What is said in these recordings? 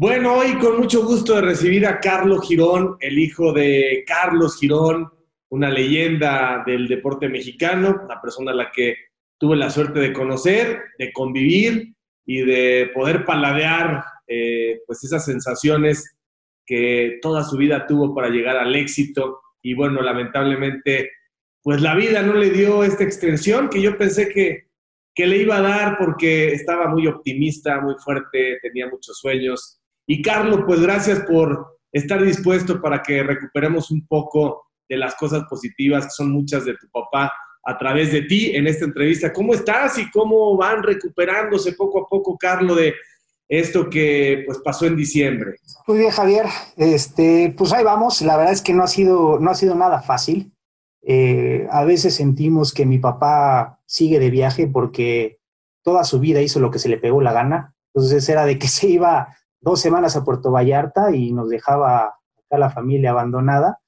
Bueno, hoy con mucho gusto de recibir a Carlos Girón, el hijo de Carlos Girón, una leyenda del deporte mexicano, una persona a la que tuve la suerte de conocer, de convivir y de poder paladear eh, pues esas sensaciones que toda su vida tuvo para llegar al éxito. Y bueno, lamentablemente, pues la vida no le dio esta extensión que yo pensé que, que le iba a dar porque estaba muy optimista, muy fuerte, tenía muchos sueños y Carlos, pues gracias por estar dispuesto para que recuperemos un poco de las cosas positivas, que son muchas de tu papá, a través de ti en esta entrevista. ¿Cómo estás y cómo van recuperándose poco a poco, Carlos, de esto que pues pasó en diciembre? Muy bien, Javier. Este, pues ahí vamos. La verdad es que no ha sido, no ha sido nada fácil. Eh, a veces sentimos que mi papá sigue de viaje porque toda su vida hizo lo que se le pegó la gana. Entonces era de que se iba dos semanas a Puerto Vallarta y nos dejaba acá la familia abandonada,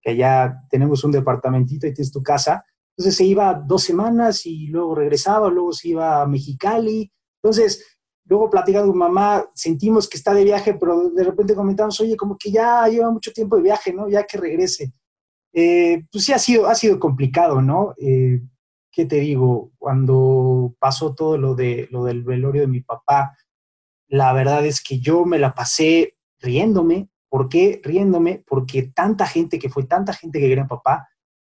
que allá tenemos un departamentito y tienes tu casa. Entonces se iba dos semanas y luego regresaba, luego se iba a Mexicali. Entonces, luego platicando mamá, sentimos que está de viaje, pero de repente comentamos, oye, como que ya lleva mucho tiempo de viaje, ¿no? Ya que regrese. Eh, pues sí ha sido, ha sido complicado, ¿no? Eh, ¿Qué te digo? Cuando pasó todo lo, de, lo del velorio de mi papá, la verdad es que yo me la pasé riéndome. ¿Por qué riéndome? Porque tanta gente que fue, tanta gente que quería papá,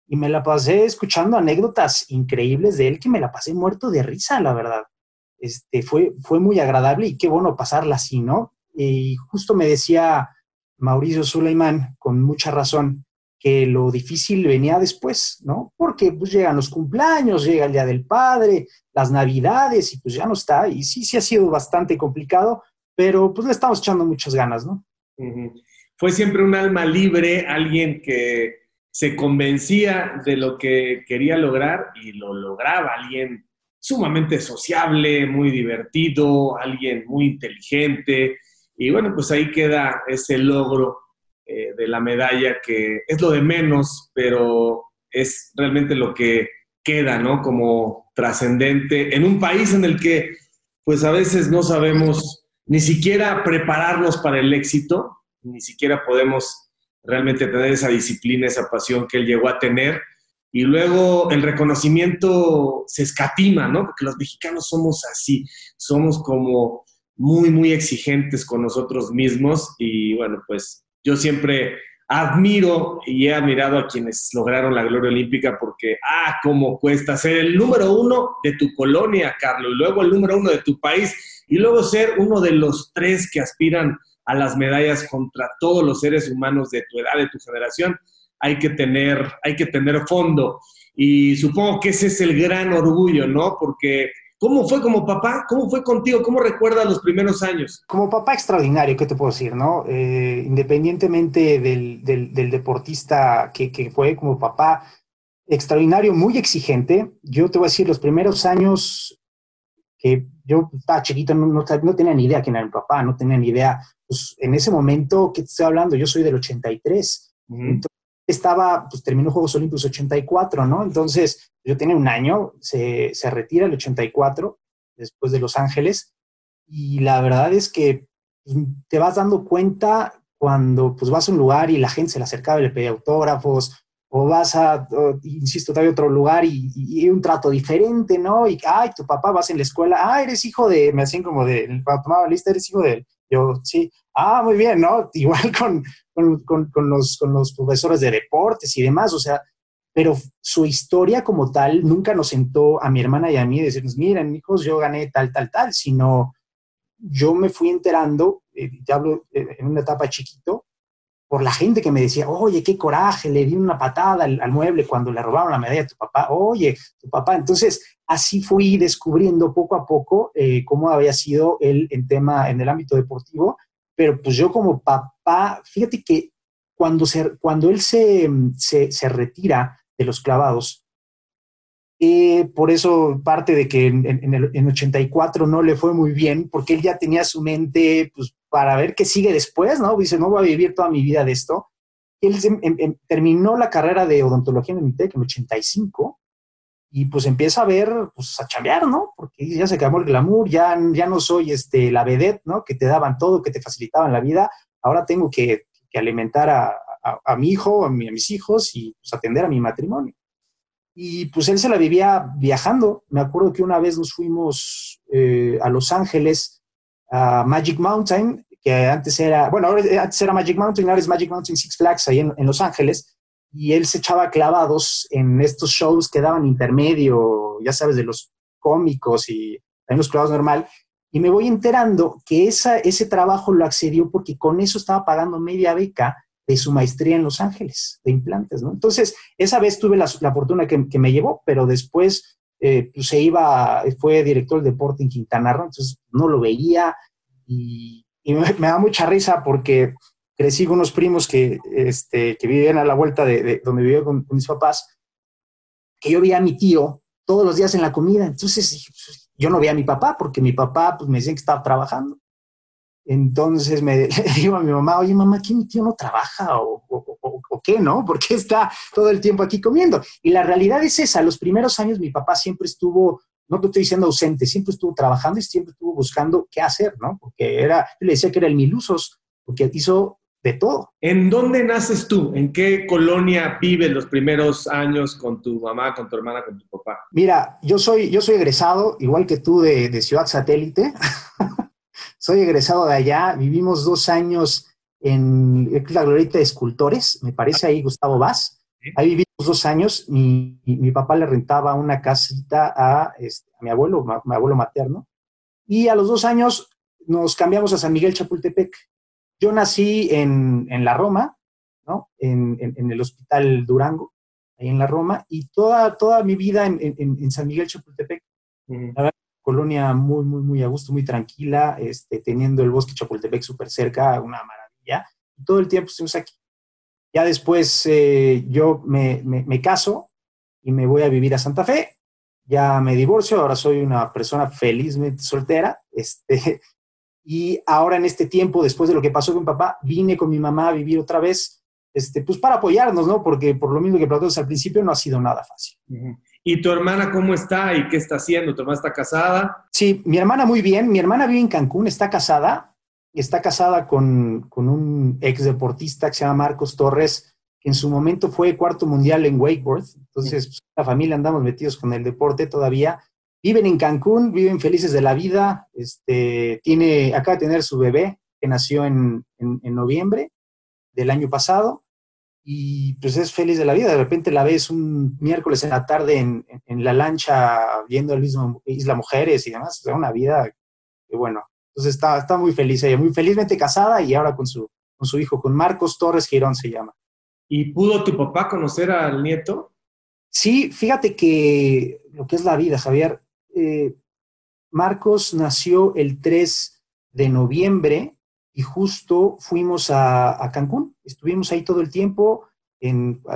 y me la pasé escuchando anécdotas increíbles de él que me la pasé muerto de risa, la verdad. Este, fue, fue muy agradable y qué bueno pasarla así, ¿no? Y justo me decía Mauricio Suleiman, con mucha razón, que lo difícil venía después, ¿no? Porque pues llegan los cumpleaños, llega el Día del Padre, las Navidades y pues ya no está. Y sí, sí ha sido bastante complicado, pero pues le estamos echando muchas ganas, ¿no? Fue siempre un alma libre, alguien que se convencía de lo que quería lograr y lo lograba, alguien sumamente sociable, muy divertido, alguien muy inteligente. Y bueno, pues ahí queda ese logro eh, de la medalla, que es lo de menos, pero es realmente lo que queda, ¿no? Como trascendente en un país en el que, pues a veces no sabemos ni siquiera prepararnos para el éxito, ni siquiera podemos realmente tener esa disciplina, esa pasión que él llegó a tener. Y luego el reconocimiento se escatima, ¿no? Porque los mexicanos somos así, somos como muy, muy exigentes con nosotros mismos y bueno, pues yo siempre admiro y he admirado a quienes lograron la gloria olímpica porque, ah, cómo cuesta ser el número uno de tu colonia, Carlos, y luego el número uno de tu país, y luego ser uno de los tres que aspiran a las medallas contra todos los seres humanos de tu edad, de tu generación. Hay que tener, hay que tener fondo. Y supongo que ese es el gran orgullo, ¿no? Porque ¿Cómo fue como papá? ¿Cómo fue contigo? ¿Cómo recuerdas los primeros años? Como papá extraordinario, ¿qué te puedo decir? no? Eh, independientemente del, del, deportista que, que, fue como papá, extraordinario, muy exigente. Yo te voy a decir, los primeros años que yo estaba chiquito, no, no, tenía ni idea quién era mi papá, no tenía ni idea. Pues en ese momento que te estoy hablando, yo soy del 83 estaba, pues terminó Juegos Olímpicos 84, ¿no? Entonces, yo tenía un año, se, se retira el 84, después de Los Ángeles, y la verdad es que pues, te vas dando cuenta cuando pues vas a un lugar y la gente se le acercaba y le pedía autógrafos, o vas a, insisto, todavía otro lugar y, y, un trato diferente, ¿no? Y, ay, tu papá vas en la escuela, ah, eres hijo de, me hacían como de, cuando tomaba lista, eres hijo de. Yo, sí, ah, muy bien, ¿no? Igual con, con, con, los, con los profesores de deportes y demás, o sea, pero su historia como tal nunca nos sentó a mi hermana y a mí decirnos, miren, hijos, yo gané tal, tal, tal, sino yo me fui enterando, eh, te hablo eh, en una etapa chiquito, por la gente que me decía, oye, qué coraje, le di una patada al, mueble cuando le robaron la medalla a tu papá, oye, tu papá. Entonces, así fui descubriendo poco a poco eh, cómo había sido él en tema, en el ámbito deportivo, pero pues yo como papá, fíjate que cuando, se, cuando él se, se, retira de los clavados, eh, por eso parte de que en, en, en 84 no le fue muy bien, porque él ya tenía su mente pues, para ver qué sigue después, ¿no? Dice, no voy a vivir toda mi vida de esto. Él em, em, terminó la carrera de odontología en el MITEC en 85 y pues empieza a ver, pues a chambear, ¿no? Porque ya se acabó el glamour, ya, ya no soy este, la vedette, ¿no? Que te daban todo, que te facilitaban la vida, ahora tengo que, alimentar a, mi hijo, a, mis hijos y pues, atender a mi matrimonio. Y pues él se la vivía viajando. Me acuerdo que una vez nos fuimos eh, a Los Ángeles, a Magic Mountain, que antes era, bueno, antes era Magic Mountain, ahora es Magic Mountain Six Flags ahí en, en Los Ángeles y él se echaba clavados en estos shows que daban intermedio, ya sabes, de los cómicos y también los clavados normal. Y me voy enterando que esa, ese trabajo lo accedió porque con eso estaba pagando media beca de su maestría en Los Ángeles, de implantes, ¿no? Entonces, esa vez tuve la, fortuna que, me llevó, pero después eh, pues se iba, fue director del deporte en Quintana Roo, entonces no lo veía y, me da mucha risa porque crecí con unos primos que, este, que vivían a la vuelta de, donde vivía con, mis papás, que yo veía a mi tío todos los días en la comida. Entonces pues, yo no veía a mi papá porque mi papá pues, me decía que estaba trabajando. Entonces me digo a mi mamá, oye mamá, ¿qué mi tío no trabaja o, qué, no? ¿Por qué está todo el tiempo aquí comiendo? Y la realidad es esa, los primeros años mi papá siempre estuvo, no te estoy diciendo ausente, siempre estuvo trabajando y siempre estuvo buscando qué hacer, ¿no? Porque era, yo le decía que era el milusos, porque hizo de todo. ¿En dónde naces tú? ¿En qué colonia vives los primeros años con tu mamá, con tu hermana, con tu papá? Mira, yo soy, yo soy egresado, igual que tú, de, Ciudad Satélite. soy egresado de allá. Vivimos dos años en la Glorieta de Escultores, me parece ahí Gustavo Vaz. Ahí vivimos dos años. Mi, mi papá le rentaba una casita a, este, a mi abuelo, mi abuelo materno. Y a los dos años nos cambiamos a San Miguel Chapultepec. Yo nací en, en la Roma, ¿no? En, en, el Hospital Durango, ahí en la Roma, y toda, toda mi vida en, San Miguel Chapultepec. La colonia muy, muy, muy a gusto, muy tranquila, este, teniendo el bosque Chapultepec súper cerca, una maravilla. Y todo el tiempo estuvimos aquí. Ya después eh, yo me, me, me, caso y me voy a vivir a Santa Fe. Ya me divorcio, ahora soy una persona felizmente soltera. Este, y ahora en este tiempo, después de lo que pasó con papá, vine con mi mamá a vivir otra vez, este, pues para apoyarnos, ¿no? Porque por lo mismo que platicamos al principio, no ha sido nada fácil. ¿Y tu hermana cómo está y qué está haciendo? ¿Tu hermana está casada? Sí, mi hermana muy bien. Mi hermana vive en Cancún, está casada. Está casada con, con un ex deportista que se llama Marcos Torres, que en su momento fue cuarto mundial en wakeboard. Entonces, pues, la familia andamos metidos con el deporte todavía viven en Cancún, viven felices de la vida. Este, tiene, acaba de tener su bebé que nació en, en, noviembre del año pasado y pues es feliz de la vida. De repente la ves un miércoles en la tarde en, en la lancha viendo el mismo Isla Mujeres y demás. Es una vida que bueno. Entonces está, está muy feliz ella, muy felizmente casada y ahora con su, con su hijo, con Marcos Torres Girón se llama. ¿Y pudo tu papá conocer al nieto? Sí, fíjate que lo que es la vida, Javier, eh, Marcos nació el 3 de noviembre y justo fuimos a, Cancún. Estuvimos ahí todo el tiempo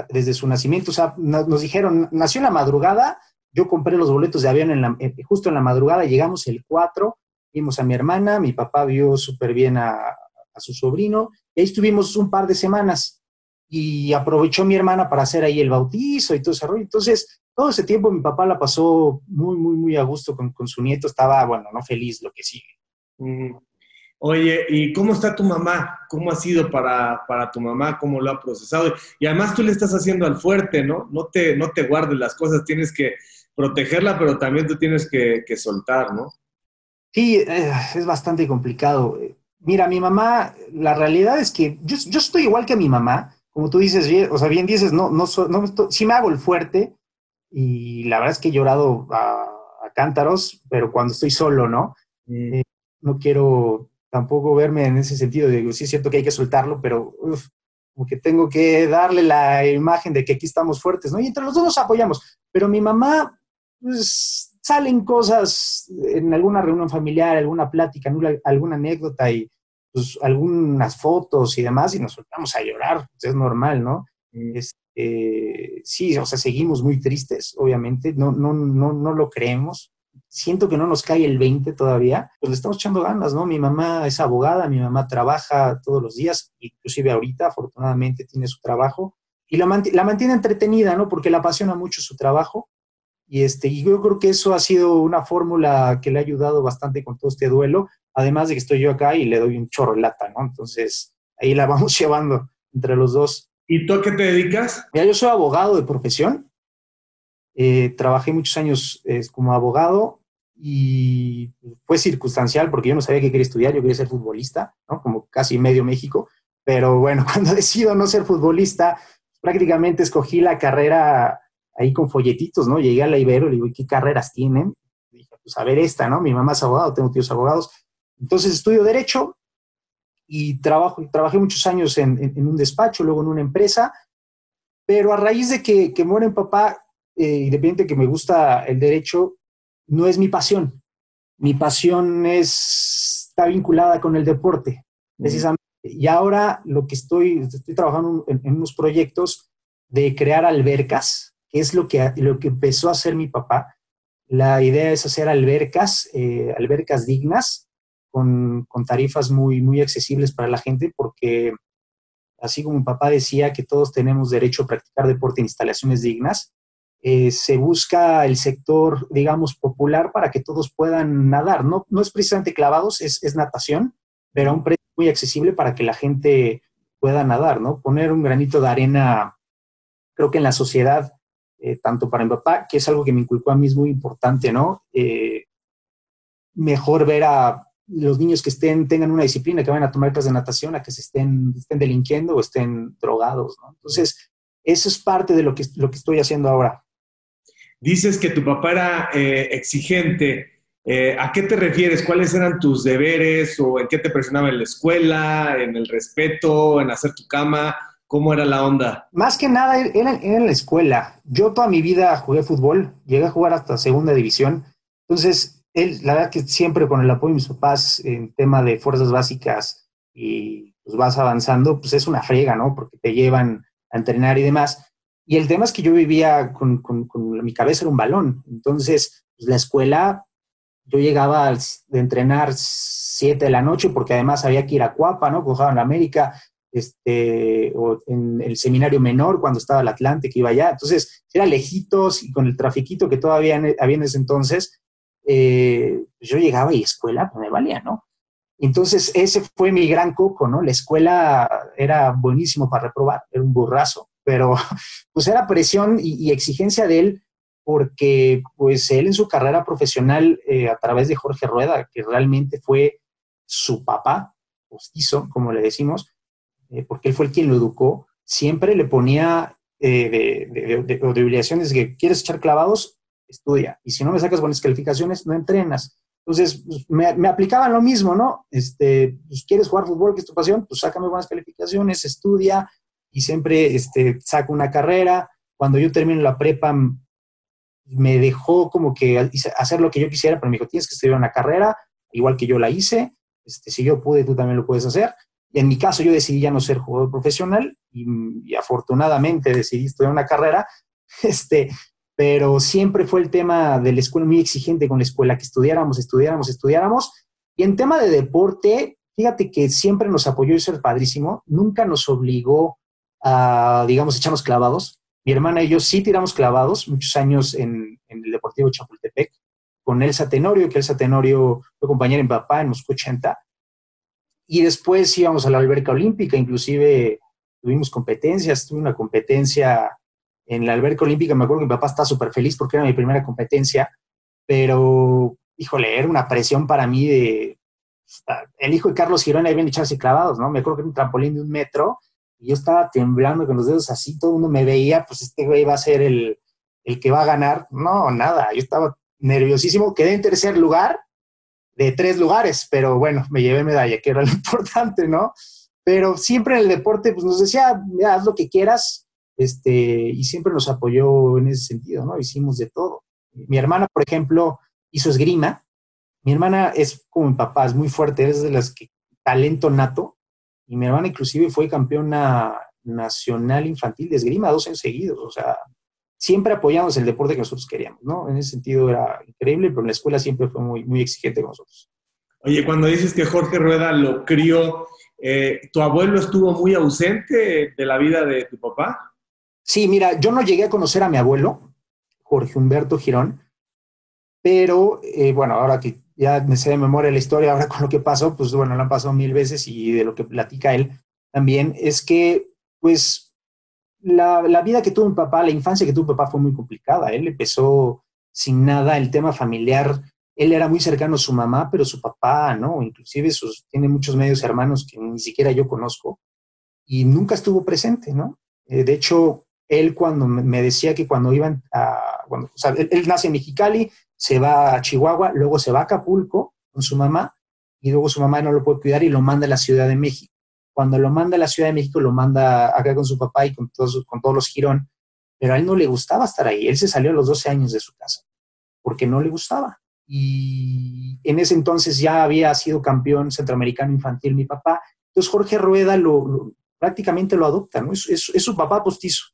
desde su nacimiento. O sea, nos, dijeron, nació en la madrugada, yo compré los boletos de avión justo en la madrugada, llegamos el 4, vimos a mi hermana, mi papá vio súper bien a, su sobrino, y ahí estuvimos un par de semanas y aprovechó mi hermana para hacer ahí el bautizo y todo ese rollo. Entonces, todo ese tiempo mi papá la pasó muy, muy, muy a gusto con, su nieto. Estaba, bueno, no feliz lo que sigue. Oye, ¿y cómo está tu mamá? ¿Cómo ha sido para, tu mamá? ¿Cómo lo ha procesado? Y además tú le estás haciendo al fuerte, ¿no? No te, no te guardes las cosas, tienes que protegerla, pero también tú tienes que, soltar, ¿no? Sí, eh, es bastante complicado. Mira, mi mamá, la realidad es que yo, yo, estoy igual que mi mamá, como tú dices, o sea, bien dices, no, no, no, sí me hago el fuerte, y la verdad es que he llorado a, cántaros, pero cuando estoy solo, ¿no? Mm. Eh, no quiero tampoco verme en ese sentido, digo, sí es cierto que hay que soltarlo, pero como que tengo que darle la imagen de que aquí estamos fuertes, ¿no? Y entre los dos nos apoyamos, pero mi mamá, pues salen cosas en alguna reunión familiar, alguna plática, alguna anécdota y pues algunas fotos y demás y nos soltamos a llorar, pues, es normal, ¿no? Mm. Eh, sí, o sea, seguimos muy tristes, obviamente, no, no, no, no lo creemos. Siento que no nos cae el 20 todavía, pues le estamos echando ganas, ¿no? Mi mamá es abogada, mi mamá trabaja todos los días, inclusive ahorita, afortunadamente, tiene su trabajo y la, la mantiene entretenida, ¿no? Porque le apasiona mucho su trabajo Y, este, y yo creo que eso ha sido una fórmula que le ha ayudado bastante con todo este duelo, además de que estoy yo acá y le doy un chorro lata, ¿no? Entonces, ahí la vamos llevando entre los dos. ¿Y tú a qué te dedicas? Mira, yo soy abogado de profesión. Eh, trabajé muchos años eh, como abogado y fue circunstancial porque yo no sabía qué quería estudiar, yo quería ser futbolista, ¿no? Como casi medio México. Pero bueno, cuando decido no ser futbolista, prácticamente escogí la carrera ahí con folletitos, ¿no? Llegué a la Ibero y le digo, ¿qué carreras tienen? dije, pues a ver esta, ¿no? Mi mamá es abogado, tengo tíos abogados. Entonces estudio Derecho y trabajo, trabajé muchos años en, un despacho, luego en una empresa, pero a raíz de que, que muere mi papá, eh, independiente que me gusta el derecho, no es mi pasión. Mi pasión es, está vinculada con el deporte, precisamente. Y ahora lo que estoy, estoy trabajando en, en unos proyectos de crear albercas, que es lo que, lo que empezó a hacer mi papá. La idea es hacer albercas, eh, albercas dignas, con, con, tarifas muy, muy accesibles para la gente, porque así como mi papá decía que todos tenemos derecho a practicar deporte en instalaciones dignas, eh, se busca el sector, digamos, popular para que todos puedan nadar. No, no es precisamente clavados, es, es natación, pero a un precio muy accesible para que la gente pueda nadar, ¿no? Poner un granito de arena, creo que en la sociedad, eh, tanto para mi papá, que es algo que me inculcó a mí, es muy importante, ¿no? Eh, mejor ver a los niños que estén, tengan una disciplina, que vayan a tomar clases de natación, a que se estén, estén delinquiendo o estén drogados, ¿no? Entonces, eso es parte de lo que, lo que estoy haciendo ahora. Dices que tu papá era eh, exigente. ¿A qué te refieres? ¿Cuáles eran tus deberes o en qué te presionaba en la escuela, en el respeto, en hacer tu cama? ¿Cómo era la onda? Más que nada era, en la escuela. Yo toda mi vida jugué fútbol, llegué a jugar hasta segunda división. Entonces, él, la verdad que siempre con el apoyo de mis papás en tema de fuerzas básicas y pues vas avanzando, pues es una frega, ¿no? Porque te llevan a entrenar y demás. Y el tema es que yo vivía con, con, mi cabeza era un balón. Entonces, pues la escuela, yo llegaba de entrenar siete de la noche porque además había que ir a Cuapa, ¿no? Jugaban en América, este, o en el seminario menor cuando estaba el Atlante, que iba allá. Entonces, era lejitos y con el trafiquito que todavía había en ese entonces, eh, yo llegaba y escuela, pues me valía, ¿no? Entonces, ese fue mi gran coco, ¿no? La escuela era buenísimo para reprobar, era un burrazo pero pues era presión y, exigencia de él porque pues él en su carrera profesional eh, a través de Jorge Rueda, que realmente fue su papá, postizo, como le decimos, eh, porque él fue el quien lo educó, siempre le ponía eh, de, de, obligaciones que quieres echar clavados, estudia, y si no me sacas buenas calificaciones, no entrenas. Entonces, pues, me, me, aplicaban lo mismo, ¿no? Este, pues, ¿Quieres jugar fútbol, que es tu pasión? Pues sácame buenas calificaciones, estudia, y siempre este, saco una carrera. Cuando yo termino la prepa, me dejó como que hacer lo que yo quisiera, pero me dijo, tienes que estudiar una carrera, igual que yo la hice. Este, si yo pude, tú también lo puedes hacer. En mi caso, yo decidí ya no ser jugador profesional y, afortunadamente decidí estudiar una carrera. Este, pero siempre fue el tema de la escuela muy exigente con la escuela, que estudiáramos, estudiáramos, estudiáramos. Y en tema de deporte, fíjate que siempre nos apoyó y es padrísimo, nunca nos obligó digamos, echamos clavados. Mi hermana y yo sí tiramos clavados muchos años en, el Deportivo Chapultepec con Elsa Tenorio, que Elsa Tenorio fue compañera en papá en Moscú 80. Y después íbamos a la alberca olímpica, inclusive tuvimos competencias, tuve una competencia en la alberca olímpica, me acuerdo que mi papá estaba súper feliz porque era mi primera competencia, pero, híjole, era una presión para mí de... El hijo de Carlos Girona habían echarse clavados, ¿no? Me acuerdo que era un trampolín de un metro y yo estaba temblando con los dedos así, todo el mundo me veía, pues este güey va a ser el, el que va a ganar. No, nada, yo estaba nerviosísimo, quedé en tercer lugar de tres lugares, pero bueno, me llevé medalla, que era lo importante, ¿no? Pero siempre en el deporte, pues nos decía, haz lo que quieras, este, y siempre nos apoyó en ese sentido, ¿no? Hicimos de todo. Mi hermana, por ejemplo, hizo esgrima. Mi hermana es como mi papá, es muy fuerte, es de las que talento nato, y mi hermana inclusive fue campeona nacional infantil de esgrima dos años seguidos. O sea, siempre apoyamos el deporte que nosotros queríamos, ¿no? En ese sentido era increíble, pero en la escuela siempre fue muy, muy exigente con nosotros. Oye, cuando dices que Jorge Rueda lo crió, eh, ¿tu abuelo estuvo muy ausente de la vida de tu papá? Sí, mira, yo no llegué a conocer a mi abuelo. Jorge Humberto Girón, pero eh, bueno, ahora que ya me sé de memoria la historia, ahora con lo que pasó, pues bueno, lo han pasado mil veces y de lo que platica él también, es que pues la, la vida que tuvo mi papá, la infancia que tuvo mi papá fue muy complicada. Él empezó sin nada, el tema familiar, él era muy cercano a su mamá, pero su papá, ¿no? Inclusive sus, tiene muchos medios hermanos que ni siquiera yo conozco y nunca estuvo presente, ¿no? Eh, de hecho, él cuando me decía que cuando iban a, bueno, o sea, él, nace en Mexicali, se va a Chihuahua, luego se va a Acapulco con su mamá y luego su mamá no lo puede cuidar y lo manda a la Ciudad de México. Cuando lo manda a la Ciudad de México, lo manda acá con su papá y con todos, con todos los Girón, pero a él no le gustaba estar ahí. Él se salió a los 12 años de su casa porque no le gustaba. Y en ese entonces ya había sido campeón centroamericano infantil mi papá. Entonces Jorge Rueda lo, prácticamente lo adopta, ¿no? Es, es, su papá postizo,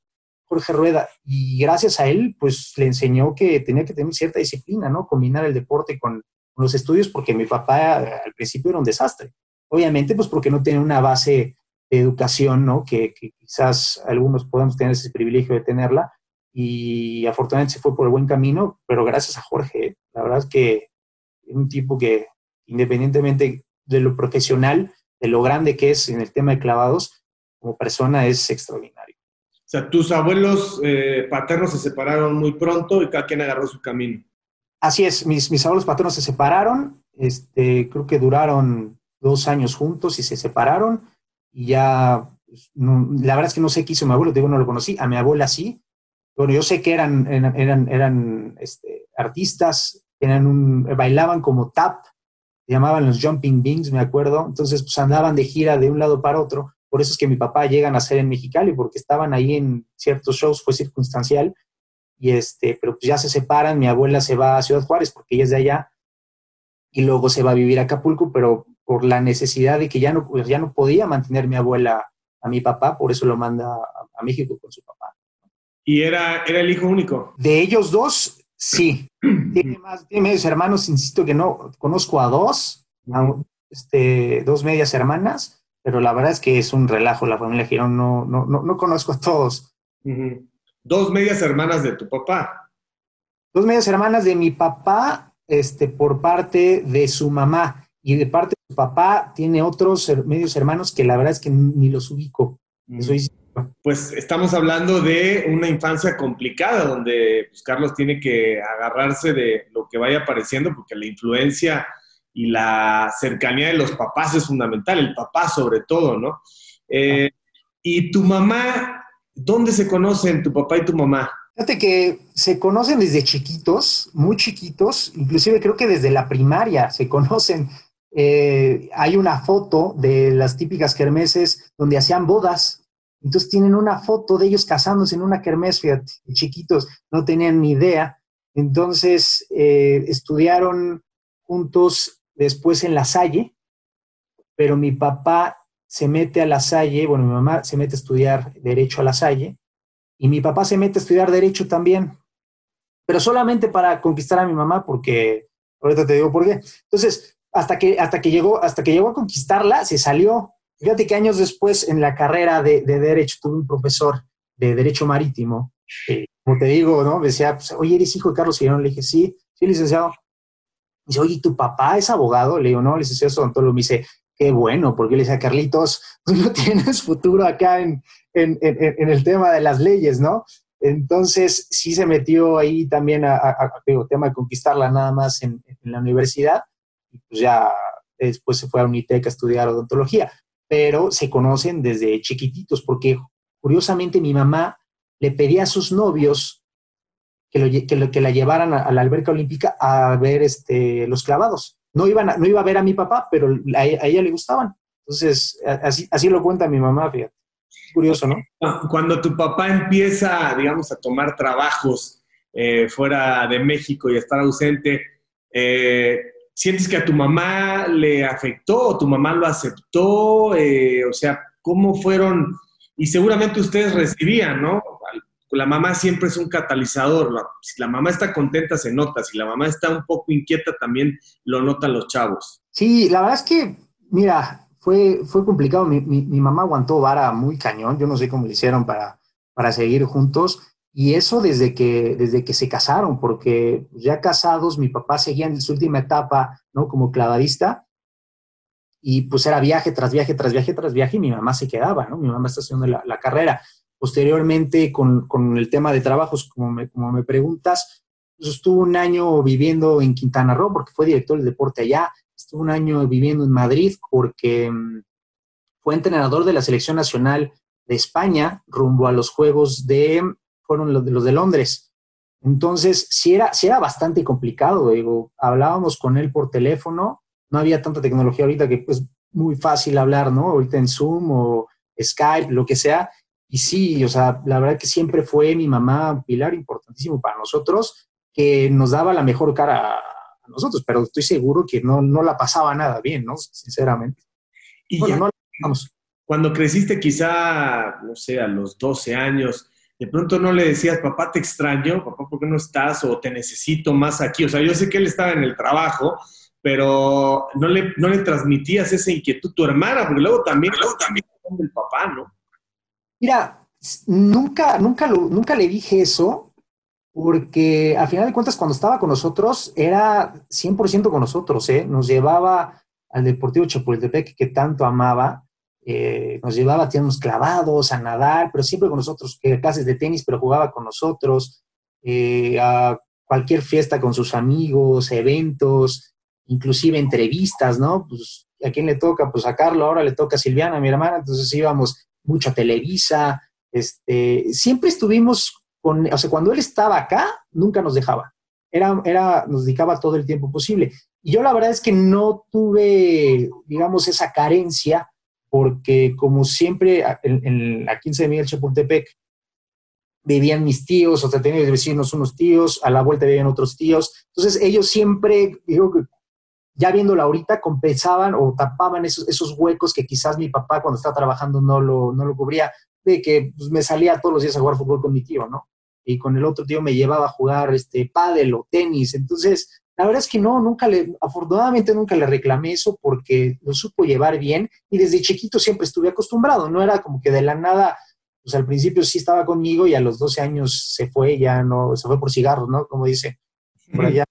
Jorge Rueda. Y gracias a él, pues le enseñó que tenía que tener cierta disciplina, ¿no? Combinar el deporte con, los estudios, porque mi papá al principio era un desastre. Obviamente, pues porque no tenía una base de educación, ¿no? Que, quizás algunos podemos tener ese privilegio de tenerla. Y afortunadamente se fue por el buen camino, pero gracias a Jorge, la verdad es que es un tipo que, independientemente de lo profesional, de lo grande que es en el tema de clavados, como persona es extraordinario. O sea, tus abuelos eh, paternos se separaron muy pronto y cada quien agarró su camino. Así es, mis, mis abuelos paternos se separaron, este, creo que duraron dos años juntos y se separaron y ya, pues, la verdad es que no sé qué hizo mi abuelo, digo, no lo conocí, a mi abuela sí. Bueno, yo sé que eran, eran, eran, este, artistas, eran bailaban como tap, llamaban los Jumping Beans, me acuerdo, entonces pues andaban de gira de un lado para otro. Por eso es que mi papá llega a nacer en Mexicali, porque estaban ahí en ciertos shows, fue circunstancial, y este, pero pues ya se separan, mi abuela se va a Ciudad Juárez porque ella es de allá, y luego se va a vivir a Acapulco, pero por la necesidad de que ya no, pues ya no podía mantener mi abuela a mi papá, por eso lo manda a, México con su papá. ¿Y era, era el hijo único? De ellos dos, sí. tiene, más, tiene medios hermanos, insisto que no, conozco a dos, este, dos medias hermanas, pero la verdad es que es un relajo la familia Girón, no, no, no, conozco a todos. Dos medias hermanas de tu papá. Dos medias hermanas de mi papá, este, por parte de su mamá, y de parte de su papá tiene otros medios hermanos que la verdad es que ni los ubico. pues estamos hablando de una infancia complicada, donde pues, Carlos tiene que agarrarse de lo que vaya apareciendo, porque la influencia y la cercanía de los papás es fundamental, el papá sobre todo, ¿no? Eh, y tu mamá, ¿dónde se conocen tu papá y tu mamá? Fíjate que se conocen desde chiquitos, muy chiquitos, inclusive creo que desde la primaria se conocen. Eh, hay una foto de las típicas kermeses donde hacían bodas. Entonces tienen una foto de ellos casándose en una kermés, fíjate, chiquitos, no tenían ni idea. Entonces eh, estudiaron juntos después en la Salle, pero mi papá se mete a la Salle, bueno, mi mamá se mete a estudiar Derecho a la Salle, y mi papá se mete a estudiar Derecho también, pero solamente para conquistar a mi mamá, porque ahorita te digo por qué. Entonces, hasta que, hasta que, llegó, hasta que llegó a conquistarla, se salió. Fíjate que años después, en la carrera de, Derecho, tuve un profesor de Derecho Marítimo, como te digo, ¿no? Me decía, pues, oye, ¿eres hijo de Carlos Girón? Le dije, sí, sí, licenciado dice, oye, ¿tu papá es abogado? Le digo, no, licenciado odontólogo. Me dice, qué bueno, porque le dice, Carlitos, tú no tienes futuro acá en, en, en, el tema de las leyes, ¿no? Entonces, sí se metió ahí también a, a, tema de conquistarla nada más en, la universidad, pues ya después se fue a Unitec a estudiar odontología, pero se conocen desde chiquititos, porque curiosamente mi mamá le pedía a sus novios que, que, la llevaran a, la alberca olímpica a ver este, los clavados. No, iban no iba a ver a mi papá, pero a, ella le gustaban. Entonces, así, así lo cuenta mi mamá, fíjate. Curioso, ¿no? Cuando tu papá empieza, digamos, a tomar trabajos eh, fuera de México y a estar ausente, eh, ¿sientes que a tu mamá le afectó o tu mamá lo aceptó? Eh, o sea, ¿cómo fueron? Y seguramente ustedes recibían, ¿no? la mamá siempre es un catalizador. si la mamá está contenta, se nota. Si la mamá está un poco inquieta, también lo notan los chavos. Sí, la verdad es que, mira, fue, fue complicado. Mi, mamá aguantó vara muy cañón. Yo no sé cómo le hicieron para, para seguir juntos. Y eso desde que, desde que se casaron, porque ya casados, mi papá seguía en su última etapa, ¿no? Como clavadista, y pues era viaje tras viaje, tras viaje, tras viaje, y mi mamá se quedaba, ¿no? Mi mamá está haciendo la, carrera. Posteriormente, con, con, el tema de trabajos, como me, como me preguntas, pues estuvo un año viviendo en Quintana Roo, porque fue director del deporte allá, estuvo un año viviendo en Madrid, porque mm, fue entrenador de la selección nacional de España rumbo a los Juegos de, fueron los de, los de Londres. Entonces, sí era, sí era bastante complicado, digo, hablábamos con él por teléfono, no había tanta tecnología ahorita que es pues, muy fácil hablar, ¿no? Ahorita en Zoom o Skype, lo que sea. Y sí, o sea, la verdad que siempre fue mi mamá un pilar importantísimo para nosotros, que nos daba la mejor cara a nosotros, pero estoy seguro que no, no la pasaba nada bien, ¿no? Sinceramente. Y bueno, no vamos. Cuando creciste quizá, no sé, a los 12 años, de pronto no le decías, papá, te extraño, papá, ¿por qué no estás? O te necesito más aquí. O sea, yo sé que él estaba en el trabajo, pero no le, no le transmitías esa inquietud a tu hermana, porque luego también, luego también el papá, ¿no? Mira, nunca, nunca, lo, nunca le dije eso, porque al final de cuentas cuando estaba con nosotros era 100% con nosotros, ¿eh? Nos llevaba al Deportivo Chapultepec que tanto amaba, eh, nos llevaba, teníamos clavados a nadar, pero siempre con nosotros, que clases de tenis, pero jugaba con nosotros, eh, a cualquier fiesta con sus amigos, eventos, inclusive entrevistas, ¿no? Pues a quién le toca, pues a Carlos, ahora le toca a Silviana, mi hermana, entonces íbamos mucho a Televisa, este, siempre estuvimos con, o sea, cuando él estaba acá, nunca nos dejaba, era, era, nos dedicaba todo el tiempo posible. Y yo la verdad es que no tuve, digamos, esa carencia, porque como siempre, en, la 15 de Miguel Chapultepec, vivían mis tíos, o sea, tenía vecinos unos tíos, a la vuelta vivían otros tíos. Entonces ellos siempre, digo que ya viéndolo ahorita, compensaban o tapaban esos, esos huecos que quizás mi papá cuando estaba trabajando no lo, no lo cubría, de que pues, me salía todos los días a jugar fútbol con mi tío, ¿no? Y con el otro tío me llevaba a jugar este, pádel o tenis. Entonces, la verdad es que no, nunca le, afortunadamente nunca le reclamé eso porque lo supo llevar bien y desde chiquito siempre estuve acostumbrado, no era como que de la nada, pues al principio sí estaba conmigo y a los 12 años se fue, ya no, se fue por cigarros, ¿no? Como dice por allá.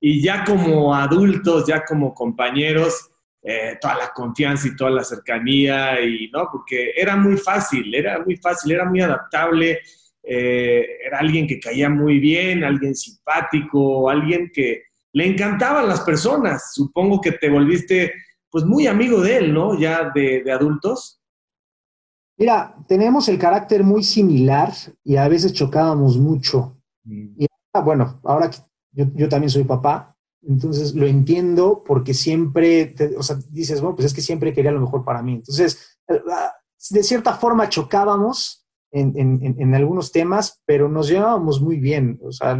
y ya como adultos, ya como compañeros, eh, toda la confianza y toda la cercanía, y no, porque era muy fácil, era muy fácil, era muy adaptable, eh, era alguien que caía muy bien, alguien simpático, alguien que le encantaban las personas. Supongo que te volviste pues muy amigo de él, ¿no? Ya de, adultos. Mira, tenemos el carácter muy similar y a veces chocábamos mucho. Mm. Y bueno, ahora yo, también soy papá, entonces lo entiendo porque siempre, o sea, dices, bueno, pues es que siempre quería lo mejor para mí. Entonces, eh, ah, de cierta forma chocábamos en, algunos temas, pero nos llevábamos muy bien. O sea,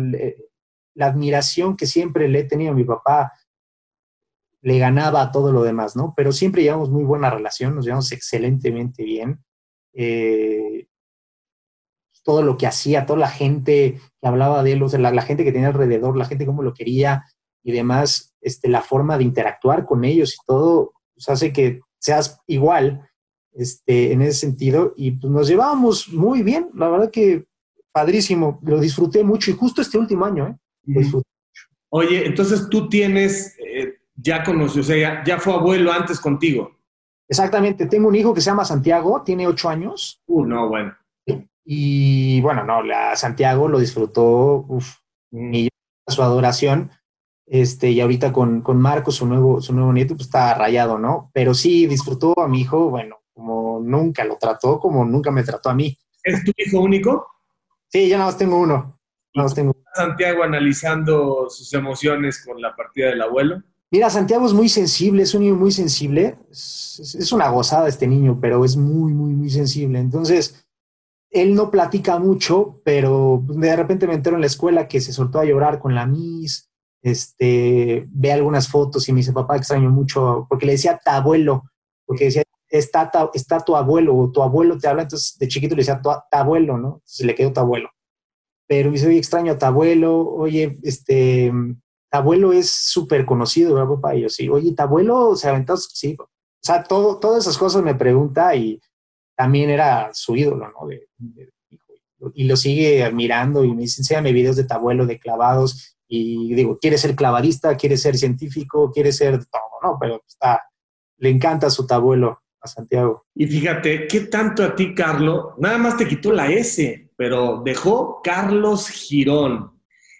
la admiración que siempre le he tenido a mi papá le ganaba a todo lo demás, ¿no? Pero siempre llevamos muy buena relación, nos llevamos excelentemente bien. Eh, todo lo que hacía, toda la gente que hablaba de él, o sea, la, gente que tenía alrededor, la gente cómo lo quería y demás, este, la forma de interactuar con ellos y todo, pues hace que seas igual este, en ese sentido. Y pues nos llevábamos muy bien, la verdad que padrísimo, lo disfruté mucho y justo este último año, ¿eh? Oye, entonces tú tienes, eh, ya conoció, o sea, ya, fue abuelo antes contigo. Exactamente, tengo un hijo que se llama Santiago, tiene ocho años. Uh, no, bueno. Y bueno, no, la Santiago lo disfrutó, uff, mm. su adoración. Este, y ahorita con, con Marco, su nuevo, su nuevo nieto, pues está rayado, ¿no? Pero sí disfrutó a mi hijo, bueno, como nunca lo trató, como nunca me trató a mí. ¿Es tu hijo único? Sí, yo nada más tengo uno. Nada más tengo. Santiago analizando sus emociones con la partida del abuelo? Mira, Santiago es muy sensible, es un niño muy sensible. Es, es una gozada este niño, pero es muy, muy, muy sensible. Entonces, él no platica mucho, pero de repente me entero en la escuela que se soltó a llorar con la Miss, este, ve algunas fotos y me dice, papá, extraño mucho, porque le decía tu abuelo, porque decía, está, está tu abuelo, o tu abuelo te habla, entonces de chiquito le decía tu, abuelo, ¿no? Entonces le quedó tu abuelo. Pero me dice, oye, extraño tu abuelo, oye, este, tu abuelo es súper conocido, ¿verdad, papá? Y yo, sí, oye, tu abuelo se aventó, sí, o sea, todo, todas esas cosas me pregunta y también era su ídolo, ¿no? De, y lo sigue admirando y me dice, enséñame videos de tu abuelo de clavados y digo, quiere ser clavadista, quiere ser científico, quiere ser todo, ¿no? Pero está, le encanta su tabuelo Santiago. Y fíjate, ¿qué tanto a ti, Carlos? Nada más te quitó la S, pero dejó Carlos Girón.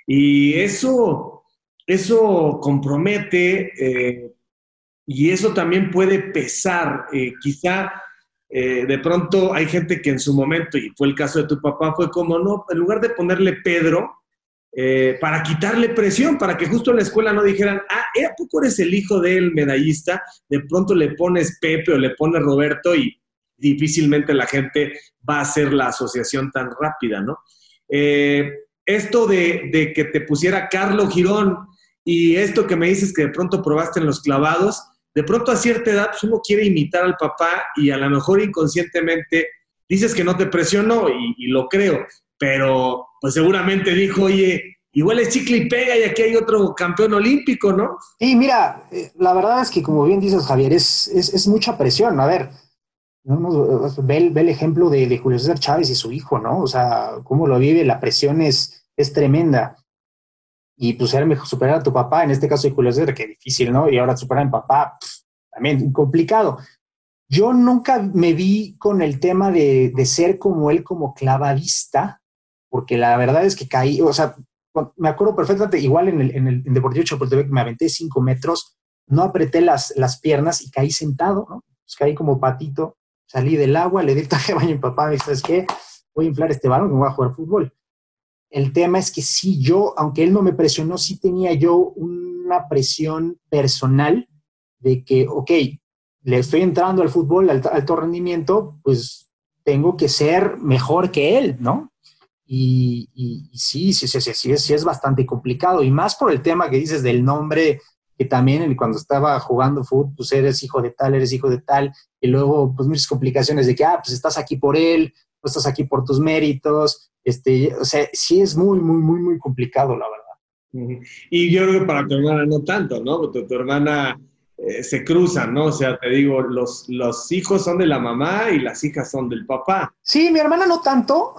Y eso, eso compromete eh, y eso también puede pesar. Eh, quizá eh, de pronto hay gente que en su momento, y fue el caso de tu papá, fue como, no, en lugar de ponerle Pedro, eh, para quitarle presión, para que justo en la escuela no dijeran, ah, ¿a poco eres el hijo del medallista? De pronto le pones Pepe o le pones Roberto y difícilmente la gente va a hacer la asociación tan rápida, ¿no? esto de, que te pusiera Carlos Girón y esto que me dices que de pronto probaste en los clavados, de pronto a cierta edad pues, uno quiere imitar al papá y a lo mejor inconscientemente dices que no te presionó y, lo creo, pero pues seguramente dijo, oye, igual es chicle y pega y aquí hay otro campeón olímpico, ¿no? Sí, mira, eh, la verdad es que como bien dices Javier, es, es, mucha presión. A ver, ve, el, ejemplo de, de, Julio César Chávez y su hijo, ¿no? O sea, cómo lo vive, la presión es, es tremenda y pues era mejor superar a tu papá, en este caso de Julio César, que difícil, ¿no? Y ahora superar a mi papá, también complicado. Yo nunca me vi con el tema de, de, ser como él, como clavadista, porque la verdad es que caí, o sea, me acuerdo perfectamente, igual en el, en el en Deportivo Chapultepec me aventé cinco metros, no apreté las, las piernas y caí sentado, ¿no? Pues caí como patito, salí del agua, le di el traje de baño a mi papá, me dice, ¿sabes qué? Voy a inflar este balón, me voy a jugar fútbol. El tema es que sí, yo, aunque él no me presionó, sí tenía yo una presión personal de que, ok, le estoy entrando al fútbol, al alto rendimiento, pues tengo que ser mejor que él, ¿no? Y, sí, sí, sí, sí, sí, es, sí es bastante complicado. Y más por el tema que dices del nombre, que también cuando estaba jugando fútbol, pues eres hijo de tal, eres hijo de tal, y luego pues muchas complicaciones de que, ah, pues estás aquí por él, pues estás aquí por tus méritos, este, o sea, sí es muy, muy, muy, muy complicado, la verdad. Y yo creo que para tu hermana no tanto, ¿no? Tu, tu hermana eh, se cruzan, ¿no? O sea, te digo, los, los hijos son de la mamá y las hijas son del papá. Sí, mi hermana no tanto,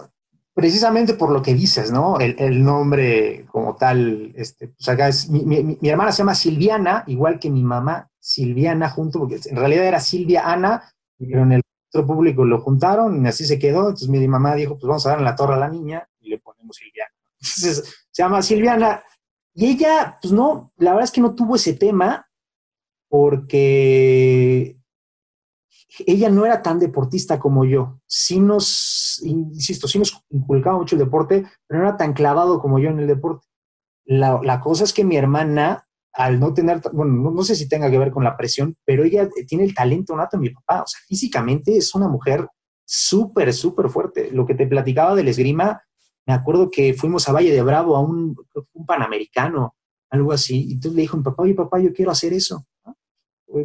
precisamente por lo que dices, ¿no? El, nombre como tal, este, pues acá es, mi, hermana se llama Silviana, igual que mi mamá, Silviana junto, porque en realidad era Silvia Ana, pero en el público lo juntaron y así se quedó. Entonces mi mamá dijo, pues vamos a dar en la torre a la niña y le ponemos Silviana. Entonces se llama Silviana. Y ella, pues no, la verdad es que no tuvo ese tema porque ella no era tan deportista como yo. Sí nos, insisto, sí nos inculcaba mucho el deporte, pero no era tan clavado como yo en el deporte. La, la cosa es que mi hermana al no tener, bueno, no, sé si tenga que ver con la presión, pero ella tiene el talento nato de mi papá. O sea, físicamente es una mujer súper, súper fuerte. Lo que te platicaba del esgrima, me acuerdo que fuimos a Valle de Bravo a un, un panamericano, algo así. Y entonces le dijo mi papá, oye papá, yo quiero hacer eso.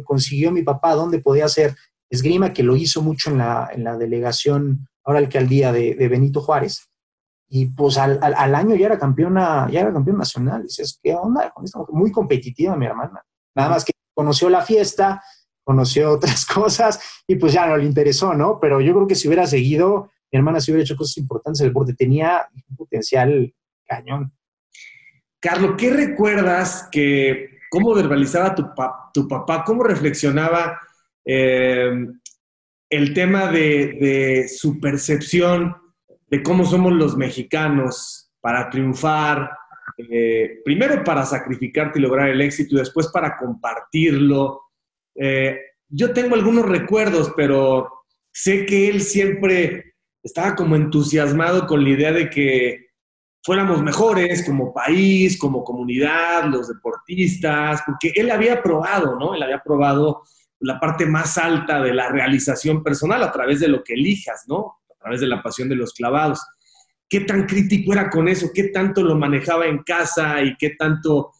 Consiguió mi papá dónde podía hacer esgrima, que lo hizo mucho en la, en la delegación, ahora alcaldía de, de Benito Juárez y pues al, al, año ya era campeona, ya era campeón nacional. Dices, ¿qué onda con esta mujer? Muy competitiva mi hermana. Nada más que conoció la fiesta, conoció otras cosas y pues ya no le interesó, ¿no? Pero yo creo que si hubiera seguido, mi hermana si hubiera hecho cosas importantes en el deporte. Tenía un potencial cañón. Carlos, ¿qué recuerdas que, cómo verbalizaba tu, tu papá, cómo reflexionaba eh, el tema de, de su percepción de cómo somos los mexicanos para triunfar, eh, primero para sacrificarte y lograr el éxito y después para compartirlo. Eh, yo tengo algunos recuerdos, pero sé que él siempre estaba como entusiasmado con la idea de que fuéramos mejores como país, como comunidad, los deportistas, porque él había probado, ¿no? Él había probado la parte más alta de la realización personal a través de lo que elijas, ¿no? a través de la pasión de los clavados. ¿Qué tan crítico era con eso? ¿Qué tanto lo manejaba en casa y qué tanto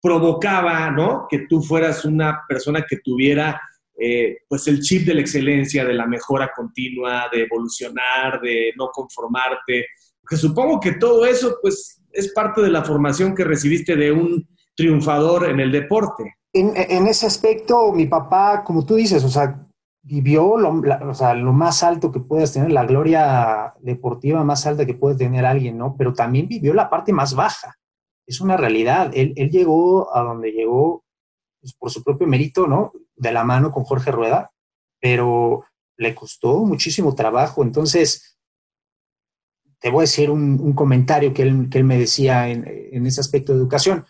provocaba, ¿no? Que tú fueras una persona que tuviera, eh, pues, el chip de la excelencia, de la mejora continua, de evolucionar, de no conformarte. Porque supongo que todo eso, pues, es parte de la formación que recibiste de un triunfador en el deporte. En, en, ese aspecto, mi papá, como tú dices, o sea, vivió lo, o sea, lo más alto que puedes tener, la gloria deportiva más alta que puede tener alguien, ¿no? Pero también vivió la parte más baja. Es una realidad. Él, él llegó a donde llegó pues, por su propio mérito, ¿no? De la mano con Jorge Rueda, pero le costó muchísimo trabajo. Entonces, te voy a decir un, comentario que él, que él, me decía en, en, ese aspecto de educación.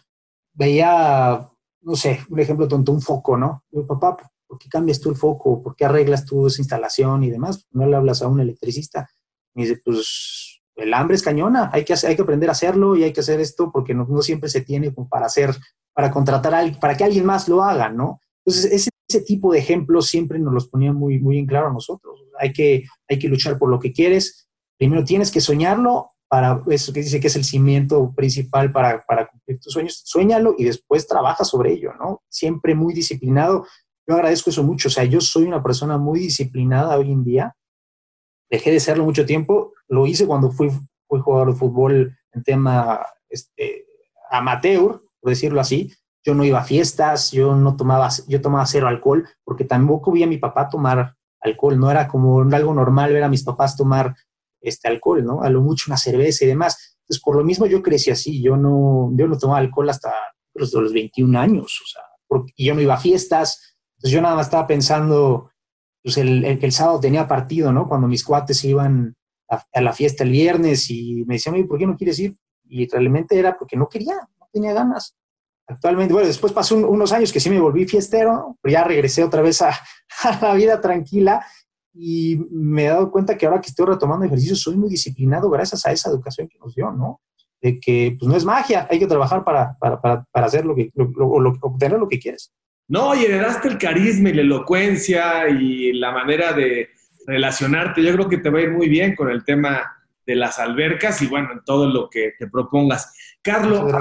Veía, no sé, un ejemplo tonto, un foco, ¿no? Papá, ¿por qué cambias tú el foco? ¿Por qué arreglas tú esa instalación y demás? No le hablas a un electricista. Y dice, pues el hambre es cañona, hay que, hay que aprender a hacerlo y hay que hacer esto porque no, siempre se tiene para hacer, para contratar alguien, para que alguien más lo haga, ¿no? Entonces, ese, ese tipo de ejemplos siempre nos los ponía muy, muy en claro a nosotros. Hay que, hay que luchar por lo que quieres. Primero tienes que soñarlo para eso que dice que es el cimiento principal para, para cumplir tus sueños. Suéñalo y después trabaja sobre ello, ¿no? Siempre muy disciplinado yo agradezco eso mucho. O sea, yo soy una persona muy disciplinada hoy en día. Dejé de serlo mucho tiempo. Lo hice cuando fui, fui jugador de fútbol en tema este, amateur, por decirlo así. Yo no iba a fiestas, yo no tomaba, yo tomaba cero alcohol, porque tampoco vi a mi papá tomar alcohol. No era como algo normal ver a mis papás tomar este alcohol, ¿no? A lo mucho una cerveza y demás. Entonces, por lo mismo yo crecí así. Yo no, yo no tomaba alcohol hasta los, los 21 años, o sea, porque yo no iba a fiestas, entonces yo nada más estaba pensando, pues el, el, el sábado tenía partido, ¿no? Cuando mis cuates iban a, la fiesta el viernes y me decían, ¿por qué no quieres ir? Y realmente era porque no quería, no tenía ganas. Actualmente, bueno, después pasó unos años que sí me volví fiestero, pero ya regresé otra vez a, a, la vida tranquila y me he dado cuenta que ahora que estoy retomando ejercicio soy muy disciplinado gracias a esa educación que nos dio, ¿no? De que pues no es magia, hay que trabajar para, para, para, para hacer lo que, lo, lo, obtener lo que quieres. No, y heredaste el carisma y la elocuencia y la manera de relacionarte. Yo creo que te va a ir muy bien con el tema de las albercas y bueno, en todo lo que te propongas. Carlos,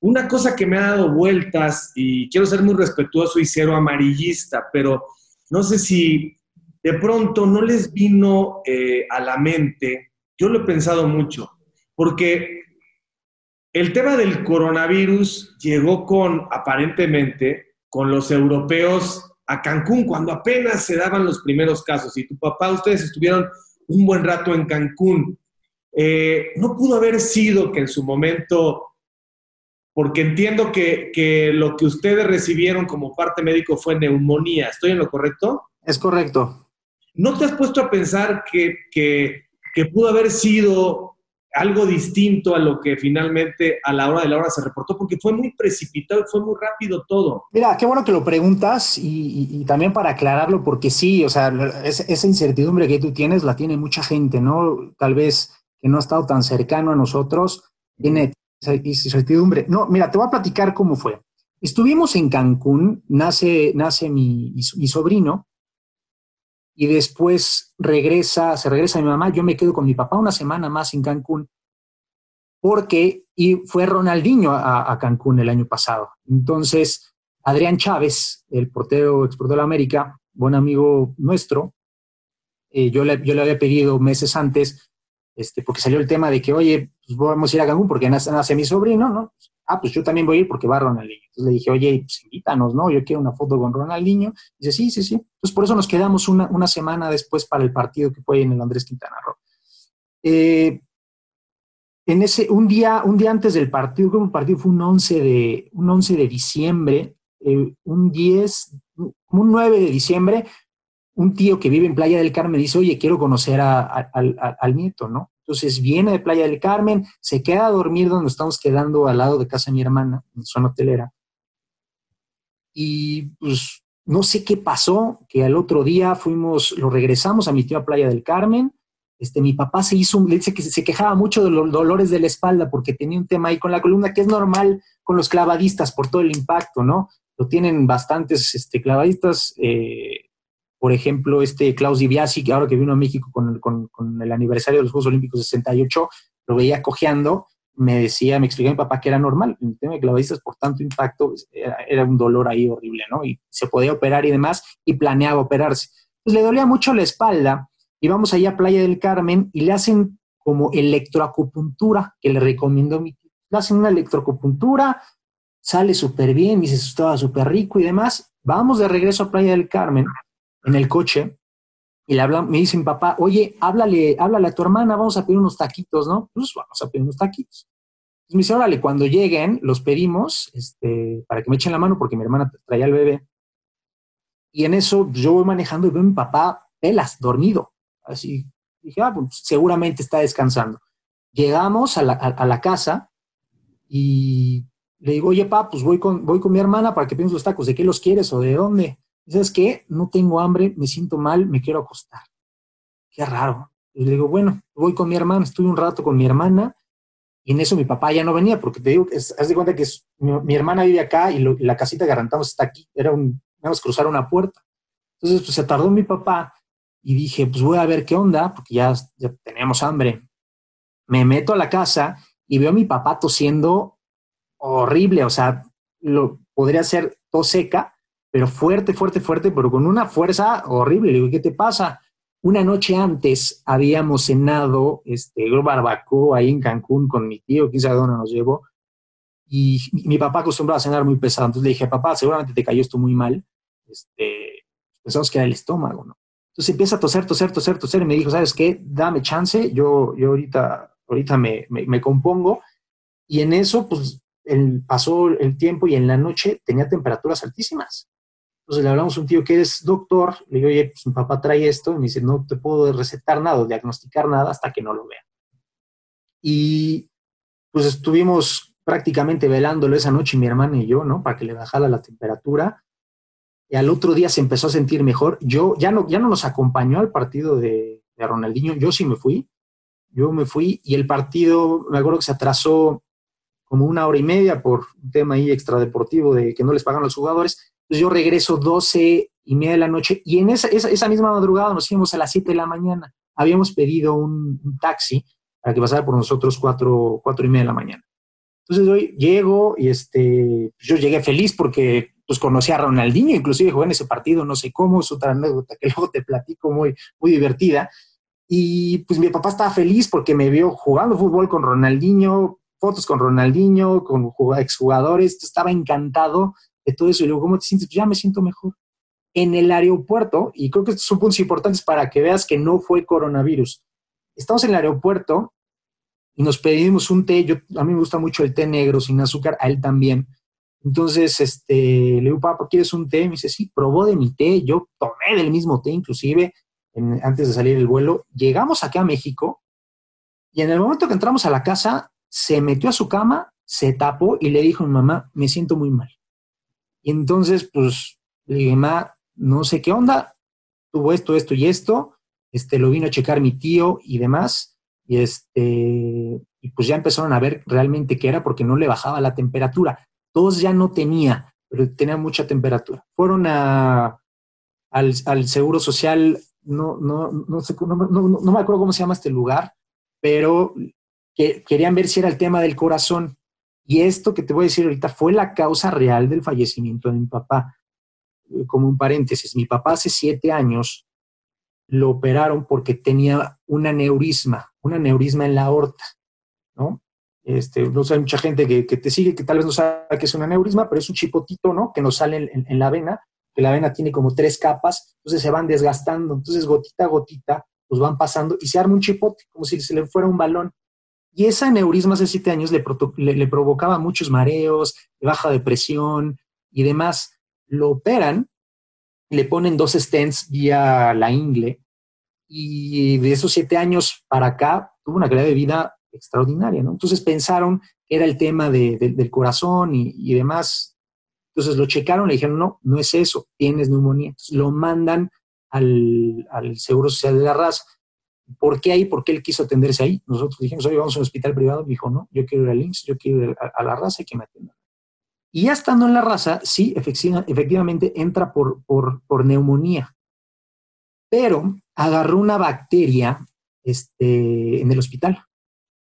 una cosa que me ha dado vueltas y quiero ser muy respetuoso y cero amarillista, pero no sé si de pronto no les vino eh, a la mente, yo lo he pensado mucho, porque el tema del coronavirus llegó con aparentemente con los europeos a Cancún, cuando apenas se daban los primeros casos. Y tu papá, ustedes estuvieron un buen rato en Cancún. Eh, no pudo haber sido que en su momento, porque entiendo que, que, lo que ustedes recibieron como parte médico fue neumonía. ¿Estoy en lo correcto? Es correcto. ¿No te has puesto a pensar que, que, pudo haber sido algo distinto a lo que finalmente a la hora de la hora se reportó, porque fue muy precipitado fue muy rápido todo. Mira, qué bueno que lo preguntas y, también para aclararlo, porque sí, o sea, esa incertidumbre que tú tienes la tiene mucha gente, ¿no? Tal vez que no ha estado tan cercano a nosotros, tiene esa incertidumbre. No, mira, te voy a platicar cómo fue. Estuvimos en Cancún, nace, nace mi sobrino, y después regresa, se regresa mi mamá, yo me quedo con mi papá una semana más en Cancún, porque y fue Ronaldinho a, Cancún el año pasado. Entonces, Adrián Chávez, el portero exportador de América, buen amigo nuestro, eh, yo, le, yo le había pedido meses antes, este, porque salió el tema de que, oye, pues vamos a ir a Cancún porque nace, nace mi sobrino, ¿no? Ah, pues yo también voy a ir porque va Ronaldinho. Entonces le dije, oye, pues invítanos, ¿no? Yo quiero una foto con Ronaldinho. dice, sí, sí, sí. Entonces por eso nos quedamos una, una semana después para el partido que fue en el Andrés Quintana Roo. Eh, en ese, un día, un día antes del partido, creo que el partido fue un 11 de, un 11 de diciembre, eh, un 10, un 9 de diciembre, un tío que vive en Playa del Carmen dice, oye, quiero conocer a, al nieto, ¿no? Entonces viene de Playa del Carmen, se queda a dormir donde estamos quedando al lado de casa de mi hermana, en zona hotelera. Y pues no sé qué pasó, que al otro día fuimos, lo regresamos a mi tío a Playa del Carmen. Este, mi papá se hizo, le dice que se quejaba mucho de los dolores de la espalda porque tenía un tema ahí con la columna, que es normal con los clavadistas por todo el impacto, ¿no? Lo tienen bastantes este, clavadistas. Eh, por ejemplo, este Klaus Dibiasi, que ahora que vino a México con, con, con, el aniversario de los Juegos Olímpicos 68, lo veía cojeando, me decía, me explicaba mi papá que era normal, el tema de clavadistas por tanto impacto pues, era, un dolor ahí horrible, ¿no? Y se podía operar y demás, y planeaba operarse. Pues le dolía mucho la espalda, íbamos allá a Playa del Carmen y le hacen como electroacupuntura, que le recomendó mi tío. Le hacen una electroacupuntura, sale súper bien, dice, estaba súper rico y demás. Vamos de regreso a Playa del Carmen en el coche y le habla, me dice mi papá, oye, háblale, háblale a tu hermana, vamos a pedir unos taquitos, ¿no? Pues vamos a pedir unos taquitos. Entonces me dice, órale, cuando lleguen, los pedimos este, para que me echen la mano porque mi hermana traía al bebé. Y en eso pues, yo voy manejando y veo a mi papá pelas, dormido. Así, dije, ah, pues seguramente está descansando. Llegamos a la, a, la casa y le digo, oye, papá, pues voy con, voy con mi hermana para que pienses los tacos. ¿De qué los quieres o de dónde? ¿Sabes qué? No tengo hambre, me siento mal, me quiero acostar. Qué raro. Y le digo, bueno, voy con mi hermana, estuve un rato con mi hermana y en eso mi papá ya no venía, porque te digo, haz de cuenta que mi, hermana vive acá y, la casita que rentamos está aquí, era un, vamos a cruzar una puerta. Entonces, pues se tardó mi papá y dije, pues voy a ver qué onda, porque ya, ya tenemos hambre. Me meto a la casa y veo a mi papá tosiendo horrible, o sea, lo podría ser tos seca, pero fuerte, fuerte, fuerte, pero con una fuerza horrible. Le digo, ¿qué te pasa? Una noche antes habíamos cenado este, barbacoa ahí en Cancún con mi tío, quién sabe dónde nos llevó, y mi papá acostumbraba a cenar muy pesado. Entonces le dije, papá, seguramente te cayó esto muy mal. Este, pensamos que era el estómago, ¿no? Entonces empieza a toser, toser, toser, toser, y me dijo, ¿sabes qué? Dame chance, yo, yo ahorita, ahorita me, me, me compongo. Y en eso, pues, el, pasó el tiempo y en la noche tenía temperaturas altísimas. Entonces le hablamos a un tío que es doctor, le digo, oye, pues mi papá trae esto, y me dice, no te puedo recetar nada diagnosticar nada hasta que no lo vea. Y pues estuvimos prácticamente velándolo esa noche, mi hermana y yo, ¿no? Para que le bajara la temperatura. Y al otro día se empezó a sentir mejor. Yo ya no, ya no nos acompañó al partido de, de Ronaldinho, yo sí me fui. Yo me fui y el partido, me acuerdo que se atrasó como una hora y media por un tema ahí extradeportivo de que no les pagan los jugadores yo regreso 12 y media de la noche y en esa, esa, misma madrugada nos íbamos a las 7 de la mañana. Habíamos pedido un, taxi para que pasara por nosotros 4, cuatro y media de la mañana. Entonces hoy llego y este, yo llegué feliz porque pues conocí a Ronaldinho, inclusive jugué en ese partido, no sé cómo, es otra anécdota que luego te platico muy, muy divertida. Y pues mi papá estaba feliz porque me vio jugando fútbol con Ronaldinho, fotos con Ronaldinho, con exjugadores, estaba encantado de todo eso. Y luego, ¿cómo te sientes? Ya me siento mejor. En el aeropuerto, y creo que estos son puntos importantes para que veas que no fue coronavirus. Estamos en el aeropuerto y nos pedimos un té. Yo, a mí me gusta mucho el té negro sin azúcar, a él también. Entonces, este, le digo, papá, ¿quieres un té? Me dice, sí, probó de mi té. Yo tomé del mismo té, inclusive, antes de salir el vuelo. Llegamos aquí a México y en el momento que entramos a la casa, se metió a su cama, se tapó y le dijo a mi mamá, me siento muy mal. Y entonces, pues, le dije, ma, no sé qué onda, tuvo esto, esto y esto, este, lo vino a checar mi tío y demás, y este, y pues ya empezaron a ver realmente qué era porque no le bajaba la temperatura. Todos ya no tenía, pero tenía mucha temperatura. Fueron a, al, al Seguro Social, no, no, no, sé, no, no, me acuerdo cómo se llama este lugar, pero que, querían ver si era el tema del corazón. Y esto que te voy a decir ahorita fue la causa real del fallecimiento de mi papá. Eh, como un paréntesis, mi papá hace siete años lo operaron porque tenía un aneurisma, un aneurisma en la aorta, ¿no? Este, no sé, hay mucha gente que, te sigue que tal vez no sabe qué es un aneurisma, pero es un chipotito, ¿no? Que nos sale en, la vena, que la vena tiene como tres capas, entonces se van desgastando, entonces gotita a gotita, pues van pasando y se arma un chipote, como si se le fuera un balón. Y ese aneurisma hace siete años le, le, provocaba muchos mareos, baja depresión y demás. Lo operan, le ponen dos stents vía la ingle y de esos siete años para acá tuvo una calidad de vida extraordinaria, ¿no? Entonces pensaron que era el tema del corazón y, demás. Entonces lo checaron, le dijeron, no, no es eso, tienes neumonía. Lo mandan al, al Seguro Social de la Raza. ¿Por qué ahí? ¿Por qué él quiso atenderse ahí? Nosotros dijimos, oye, vamos a un hospital privado. Me dijo, no, yo quiero ir al IMSS, yo quiero ir a, la raza y que me atiendan. Y ya estando en la raza, sí, efectivamente entra por, por, neumonía. Pero agarró una bacteria este, en el hospital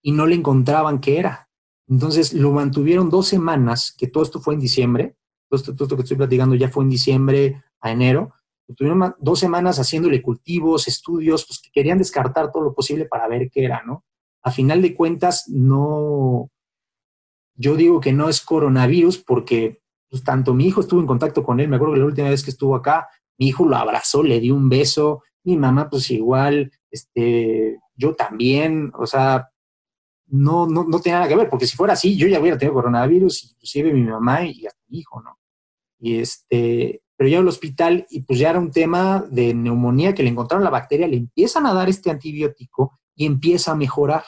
y no le encontraban qué era. Entonces lo mantuvieron dos semanas, que todo esto fue en diciembre, todo todo esto que estoy platicando ya fue en diciembre a enero, Tuvieron dos semanas haciéndole cultivos, estudios, pues que querían descartar todo lo posible para ver qué era, ¿no? A final de cuentas, no, yo digo que no es coronavirus porque pues, tanto mi hijo estuvo en contacto con él, me acuerdo que la última vez que estuvo acá, mi hijo lo abrazó, le dio un beso, mi mamá pues igual, este, yo también, o sea, no, no, no tenía nada que ver, porque si fuera así, yo ya hubiera tenido coronavirus, inclusive mi mamá y hasta mi hijo, ¿no? Y este, pero ya al hospital y pues ya era un tema de neumonía que le encontraron la bacteria, le empiezan a dar este antibiótico y empieza a mejorar.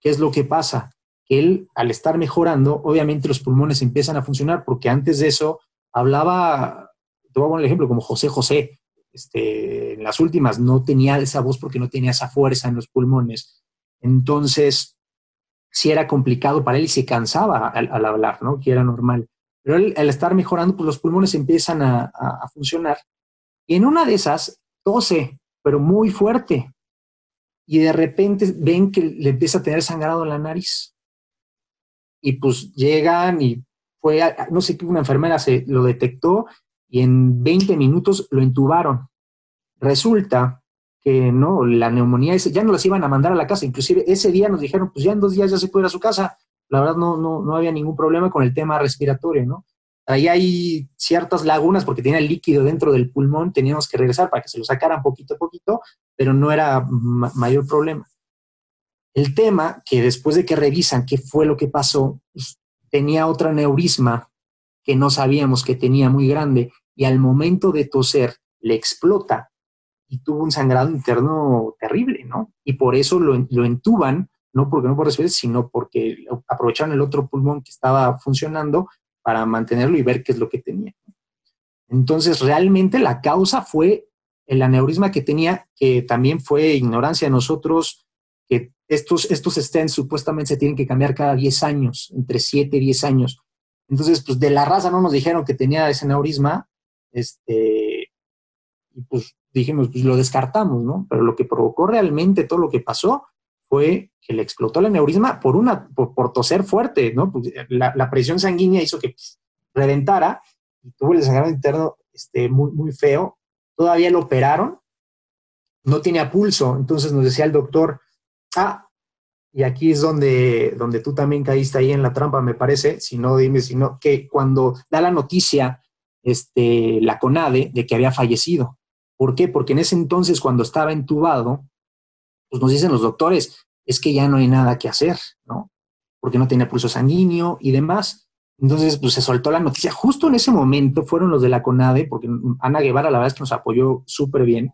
¿Qué es lo que pasa? Él, al estar mejorando, obviamente los pulmones empiezan a funcionar, porque antes de eso hablaba, te voy a poner el ejemplo, como José José, este, en las últimas no tenía esa voz porque no tenía esa fuerza en los pulmones. Entonces, sí era complicado para él y se cansaba al, hablar, ¿no? Que era normal. Pero al estar mejorando, pues los pulmones empiezan a, funcionar. Y en una de esas, tose, pero muy fuerte. Y de repente ven que le empieza a tener sangrado en la nariz. Y pues llegan y fue, no sé qué, una enfermera se lo detectó y en 20 minutos lo intubaron. Resulta que no, la neumonía ya no las iban a mandar a la casa, inclusive ese día nos dijeron, pues ya en dos días ya se puede ir a su casa. La verdad no, no, no había ningún problema con el tema respiratorio, ¿no? Ahí hay ciertas lagunas porque tenía líquido dentro del pulmón, teníamos que regresar para que se lo sacaran poquito a poquito, pero no era mayor problema. El tema que después de que revisan qué fue lo que pasó, pues, tenía otra neurisma que no sabíamos que tenía muy grande y al momento de toser le explota y tuvo un sangrado interno terrible, ¿no? Y por eso lo, lo entuban, no porque no por respirar, sino porque aprovecharon el otro pulmón que estaba funcionando para mantenerlo y ver qué es lo que tenía. Entonces, realmente la causa fue el aneurisma que tenía, que también fue ignorancia de nosotros, que estos, estos stents supuestamente se tienen que cambiar cada 10 años, entre 7 y 10 años. Entonces, pues de la raza no nos dijeron que tenía ese aneurisma, este, y pues dijimos, pues lo descartamos, ¿no? Pero lo que provocó realmente todo lo que pasó fue que le explotó el aneurisma por, una, por, toser fuerte, ¿no? Pues, la, presión sanguínea hizo que pues, reventara y tuvo el sangrado interno este, muy, muy feo. Todavía lo operaron, no tenía pulso, entonces nos decía el doctor, ah, y aquí es donde, donde tú también caíste ahí en la trampa, me parece, si no, dime si no, que cuando da la noticia este, la CONADE de que había fallecido. ¿Por qué? Porque en ese entonces, cuando estaba entubado, pues nos dicen los doctores, es que ya no hay nada que hacer, ¿no? Porque no tenía pulso sanguíneo y demás. Entonces, pues se soltó la noticia. Justo en ese momento fueron los de la CONADE, porque Ana Guevara la verdad es que nos apoyó súper bien.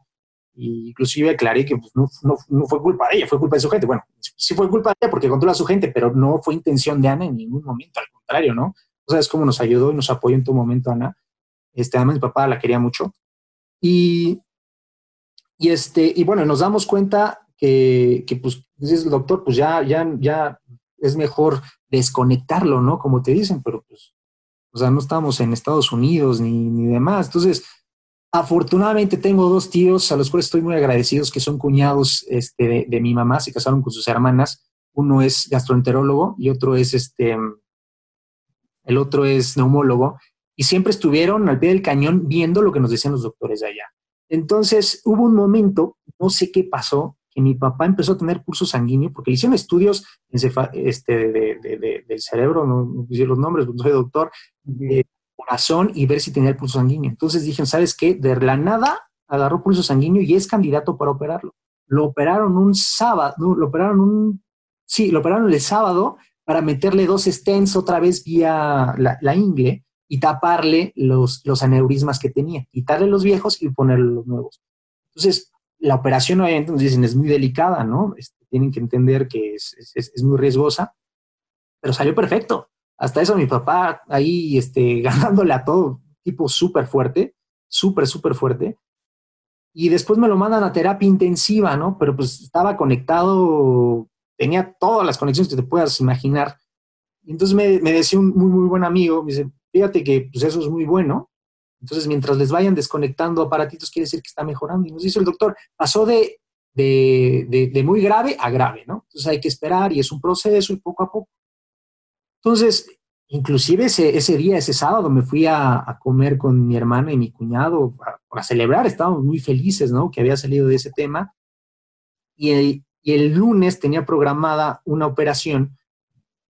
Y inclusive aclaré que pues, no, no, fue culpa de ella, fue culpa de su gente. Bueno, sí fue culpa de ella porque controla a su gente, pero no fue intención de Ana en ningún momento, al contrario, ¿no? O sea, es como nos ayudó y nos apoyó en todo momento Ana. Este, además, mi papá la quería mucho. Y, y, este, y bueno, nos damos cuenta que, pues, dices, doctor, pues ya, ya, ya es mejor desconectarlo, ¿no? Como te dicen, pero pues, o sea, no estamos en Estados Unidos ni, ni demás. Entonces, afortunadamente tengo dos tíos a los cuales estoy muy agradecidos, que son cuñados este, de, de mi mamá, se casaron con sus hermanas. Uno es gastroenterólogo y otro es este, el otro es neumólogo y siempre estuvieron al pie del cañón viendo lo que nos decían los doctores de allá. Entonces hubo un momento, no sé qué pasó, que mi papá empezó a tener pulso sanguíneo, porque le hicieron estudios este, del cerebro, no, no los nombres, no soy doctor, de corazón y ver si tenía el pulso sanguíneo. Entonces dijeron, ¿sabes qué? De la nada agarró pulso sanguíneo y es candidato para operarlo. Lo operaron un sábado, lo operaron un, sí, lo operaron el sábado para meterle dos stents otra vez vía la, la ingle y taparle los, los aneurismas que tenía, quitarle los viejos y ponerle los nuevos. Entonces, la operación obviamente nos dicen es muy delicada, ¿no? Este, tienen que entender que es, es, muy riesgosa, pero salió perfecto. Hasta eso mi papá ahí este, ganándole a todo, tipo súper fuerte, súper, súper fuerte. Y después me lo mandan a terapia intensiva, ¿no? Pero pues estaba conectado, tenía todas las conexiones que te puedas imaginar. Entonces me, me decía un muy, muy buen amigo, me dice, Fíjate que pues, eso es muy bueno. Entonces, mientras les vayan desconectando aparatitos, quiere decir que está mejorando. Y nos dice el doctor, pasó de, de, muy grave a grave, ¿no? Entonces hay que esperar y es un proceso y poco a poco. Entonces, inclusive ese, ese día, ese sábado, me fui a, comer con mi hermana y mi cuñado para, celebrar. Estábamos muy felices, ¿no? Que había salido de ese tema. Y el, y el lunes tenía programada una operación,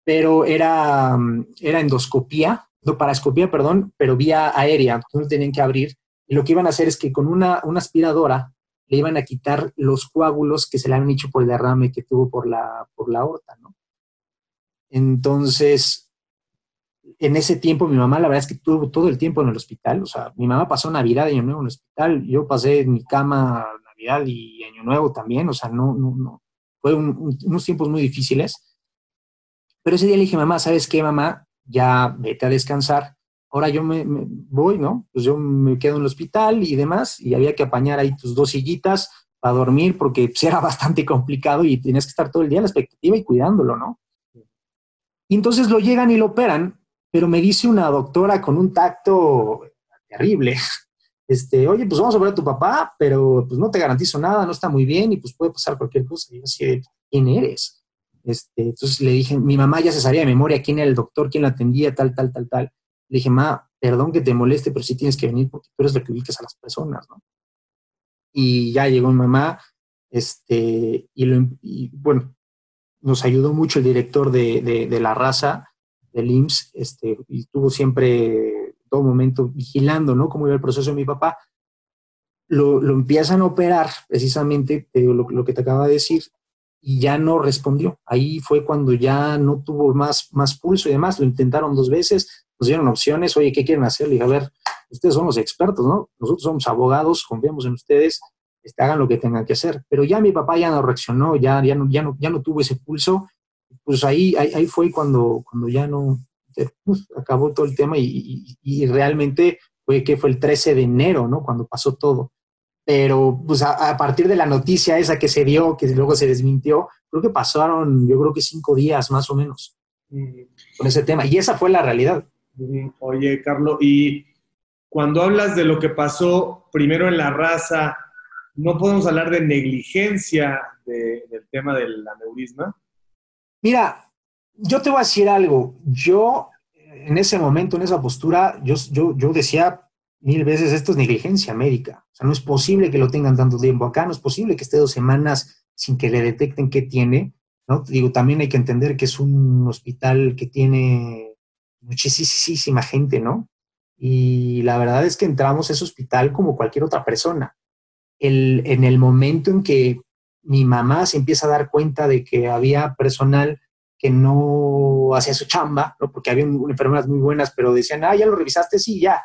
pero era, era endoscopía no, parascopía, perdón, pero vía aérea, entonces tenían que abrir Y lo que iban a hacer es que con una, una aspiradora le iban a quitar los coágulos que se le habían hecho por el derrame que tuvo por la, por la aorta, ¿no? Entonces, en ese tiempo mi mamá la verdad es que tuvo todo el tiempo en el hospital, o sea, mi mamá pasó Navidad y Año Nuevo en el hospital, yo pasé en mi cama Navidad y Año Nuevo también, o sea, no, no, no, fue unos tiempos muy difíciles. Pero ese día le dije, mamá, ¿sabes qué, mamá? Ya vete a descansar. Ahora yo me, voy, ¿no? Pues yo me quedo en el hospital y demás, y había que apañar ahí tus dos sillitas para dormir, porque pues, era bastante complicado y tienes que estar todo el día en la expectativa y cuidándolo, ¿no? Y entonces lo llegan y lo operan, pero me dice una doctora con un tacto terrible, este, oye, pues vamos a ver a tu papá, pero pues no te garantizo nada, no está muy bien y pues puede pasar cualquier cosa. Y yo así, ¿quién eres? Este, entonces le dije, mi mamá ya se sabía de memoria quién era el doctor, quién la atendía, tal, tal, tal, tal. Le dije, ma, perdón que te moleste, pero sí tienes que venir porque tú eres la que ubicas a las personas, ¿no? Y ya llegó mi mamá, este, y, bueno, nos ayudó mucho el director de, de la raza, del IMSS, este, y estuvo siempre todo momento vigilando, ¿no? Cómo iba el proceso de mi papá. Lo, lo empiezan a operar, precisamente, lo, que te acaba de decir, y ya no respondió. Ahí fue cuando ya no tuvo más, más pulso y demás. Lo intentaron dos veces, nos dieron opciones, oye, ¿qué quieren hacer? Le dije, a ver, ustedes son los expertos, ¿no? Nosotros somos abogados, confiamos en ustedes, este, hagan lo que tengan que hacer. Pero ya mi papá ya no reaccionó, ya, ya, no, ya, no, ya no tuvo ese pulso pues ahí, ahí, fue cuando, cuando ya no, pues, acabó todo el tema y, realmente fue que fue el 13 de enero, ¿no? Cuando pasó todo. Pero pues a, partir de la noticia esa que se dio, que luego se desmintió, creo que pasaron, yo creo que cinco días más o menos con ese tema. Y esa fue la realidad. Oye, Carlos, y cuando hablas de lo que pasó primero en la raza, ¿no podemos hablar de negligencia del tema del aneurisma? Mira, yo te voy a decir algo. Yo, en ese momento, en esa postura, yo, yo, yo decía mil veces, esto es negligencia médica. O sea, no es posible que lo tengan tanto tiempo acá, no es posible que esté dos semanas sin que le detecten qué tiene. ¿no? Digo, también hay que entender que es un hospital que tiene muchísima gente, ¿no? Y la verdad es que entramos a ese hospital como cualquier otra persona. El, en el momento en que mi mamá se empieza a dar cuenta de que había personal que no hacía su chamba, ¿no? porque había enfermeras muy buenas, pero decían, ah, ya lo revisaste, sí, ya,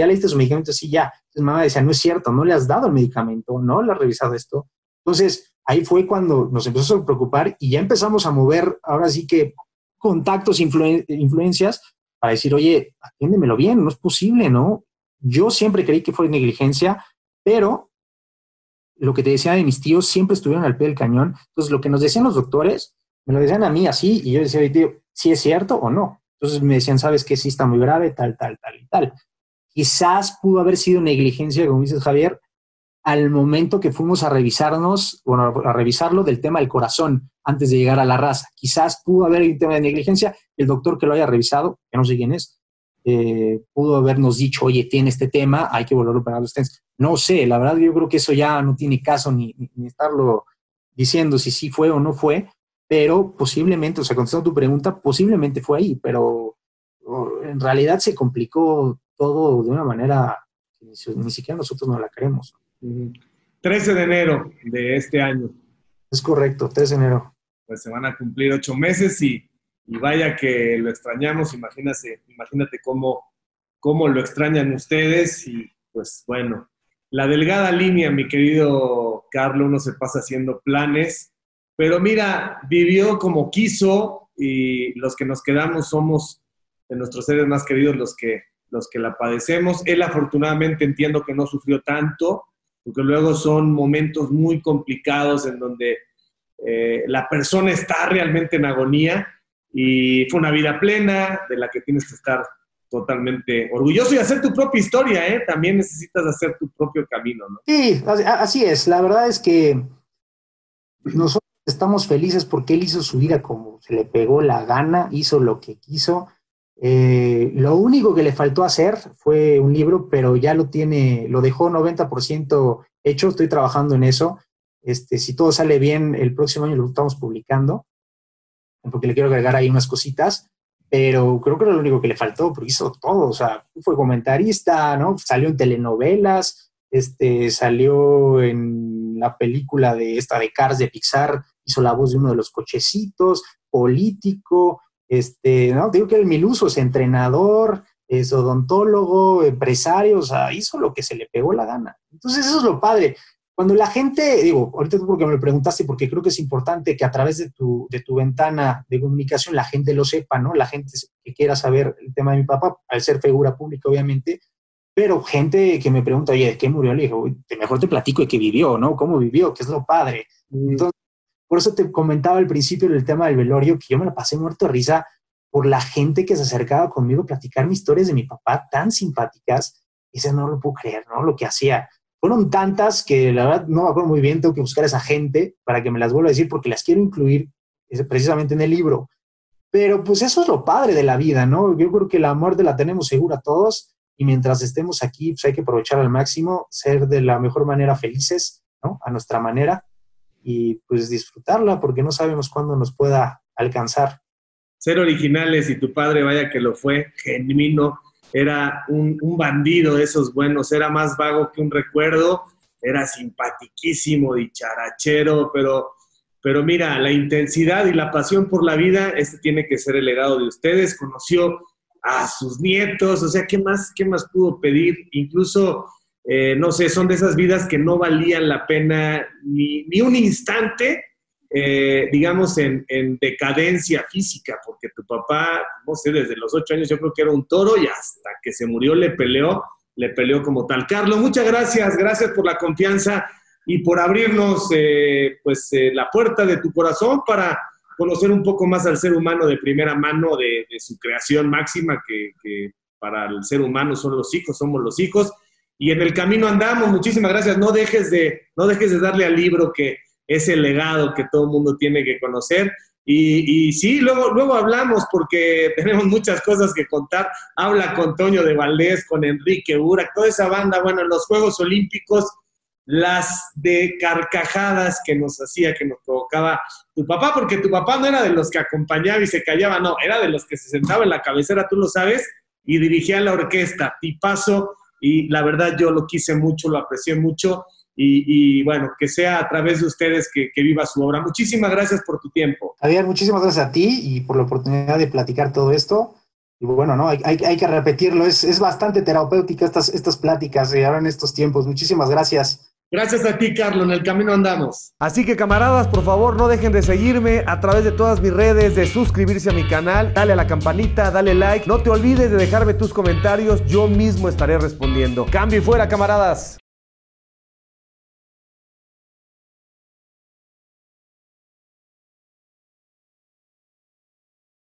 ya le diste su medicamento, sí, ya. Entonces mamá decía, no es cierto, no le has dado el medicamento, no le has revisado esto. Entonces ahí fue cuando nos empezó a preocupar y ya empezamos a mover, ahora sí que contactos, influencias, para decir, oye, atiéndemelo bien, no es posible, ¿no? Yo siempre creí que fue negligencia, pero lo que te decía de mis tíos, siempre estuvieron al pie del cañón. Entonces, lo que nos decían los doctores, me lo decían a mí así, y yo decía, oye, tío, si es cierto o no. Entonces me decían, sabes que sí está muy grave, tal, tal, tal y tal. Quizás pudo haber sido negligencia, como dices Javier, al momento que fuimos a revisarnos, bueno, a revisarlo del tema del corazón antes de llegar a la raza. Quizás pudo haber un tema de negligencia, el doctor que lo haya revisado, que no sé quién es, eh, pudo habernos dicho, oye, tiene este tema, hay que volver a operar los stents. No sé, la verdad yo creo que eso ya no tiene caso ni, estarlo diciendo si sí fue o no fue, pero posiblemente, o sea, contestando tu pregunta, posiblemente fue ahí, pero en realidad se complicó todo de una manera que ni, siquiera nosotros no la queremos. 13 de enero de este año. Es correcto, 13 de enero. Pues se van a cumplir ocho meses y, y vaya que lo extrañamos, imagínate, imagínate cómo, cómo lo extrañan ustedes y pues bueno, la delgada línea, mi querido Carlos, uno se pasa haciendo planes, pero mira, vivió como quiso y los que nos quedamos somos de nuestros seres más queridos los que, los que la padecemos. Él afortunadamente entiendo que no sufrió tanto, porque luego son momentos muy complicados en donde eh, la persona está realmente en agonía y fue una vida plena de la que tienes que estar totalmente orgulloso y hacer tu propia historia, ¿eh? También necesitas hacer tu propio camino, ¿no? Sí, así es. La verdad es que nosotros estamos felices porque él hizo su vida como se le pegó la gana, hizo lo que quiso. Eh, lo único que le faltó hacer fue un libro, pero ya lo tiene, lo dejó 90% hecho, estoy trabajando en eso. Este, si todo sale bien, el próximo año lo estamos publicando, porque le quiero agregar ahí unas cositas pero creo que era lo único que le faltó, porque hizo todo, o sea, fue comentarista, ¿no? Salió en telenovelas, este, salió en la película de esta de Cars de Pixar, hizo la voz de uno de los cochecitos, político, este, ¿no? Digo que el Miluso es entrenador, es odontólogo, empresario, o sea, hizo lo que se le pegó la gana. Entonces, eso es lo padre. Cuando la gente, digo, ahorita tú porque me lo preguntaste, porque creo que es importante que a través de tu, de tu ventana de comunicación la gente lo sepa, ¿no? La gente que quiera saber el tema de mi papá, al ser figura pública, obviamente, pero gente que me pregunta, oye, ¿de qué murió? Le digo, mejor te platico de qué vivió, ¿no? ¿Cómo vivió? ¿Qué es lo padre? Entonces, por eso te comentaba al principio del tema del velorio, que yo me la pasé muerto de risa por la gente que se acercaba conmigo a platicar mis historias de mi papá tan simpáticas. Y eso no lo puedo creer, ¿no? Lo que hacía fueron tantas que la verdad no me acuerdo muy bien, tengo que buscar a esa gente para que me las vuelva a decir porque las quiero incluir precisamente en el libro. Pero pues eso es lo padre de la vida, ¿no? Yo creo que la muerte la tenemos segura todos y mientras estemos aquí pues hay que aprovechar al máximo, ser de la mejor manera felices, ¿no? A nuestra manera y pues disfrutarla porque no sabemos cuándo nos pueda alcanzar. Ser originales y tu padre vaya que lo fue, genuino, era un, bandido de esos buenos, era más vago que un recuerdo, era simpatiquísimo, dicharachero, pero, pero mira, la intensidad y la pasión por la vida, este tiene que ser el legado de ustedes, conoció a sus nietos, o sea, ¿qué más, qué más pudo pedir? Incluso, eh, no sé, son de esas vidas que no valían la pena ni, ni un instante, eh, digamos, en, decadencia física, porque tu papá, no sé, desde los ocho años yo creo que era un toro y hasta que se murió le peleó, le peleó como tal. Carlos, muchas gracias, gracias por la confianza y por abrirnos eh, pues la puerta de tu corazón para conocer un poco más al ser humano de primera mano, de, su creación máxima, que para el ser humano son los hijos, somos los hijos. Y en el camino andamos, muchísimas gracias. No dejes de, no dejes de darle al libro que, ese legado que todo el mundo tiene que conocer. Y, sí, luego, luego hablamos porque tenemos muchas cosas que contar. Habla con Toño de Valdés, con Enrique Ura, toda esa banda. Bueno, en los Juegos Olímpicos, las de carcajadas que nos hacía, que nos provocaba tu papá, porque tu papá no era de los que acompañaba y se callaba, no, era de los que se sentaba en la cabecera, tú lo sabes, y dirigía la orquesta, tipazo, y la verdad yo lo quise mucho, lo aprecié mucho y, bueno, que sea a través de ustedes que, viva su obra. Muchísimas gracias por tu tiempo. Javier, muchísimas gracias a ti y por la oportunidad de platicar todo esto. Y bueno, ¿no? Hay, hay, que repetirlo, es, es, bastante terapéutica estas, estas pláticas ahora en estos tiempos. Muchísimas gracias. Gracias a ti, Carlos. En el camino andamos. Así que, camaradas, por favor, no dejen de seguirme a través de todas mis redes, de suscribirse a mi canal, dale a la campanita, dale like. No te olvides de dejarme tus comentarios. Yo mismo estaré respondiendo. Cambio y fuera, camaradas.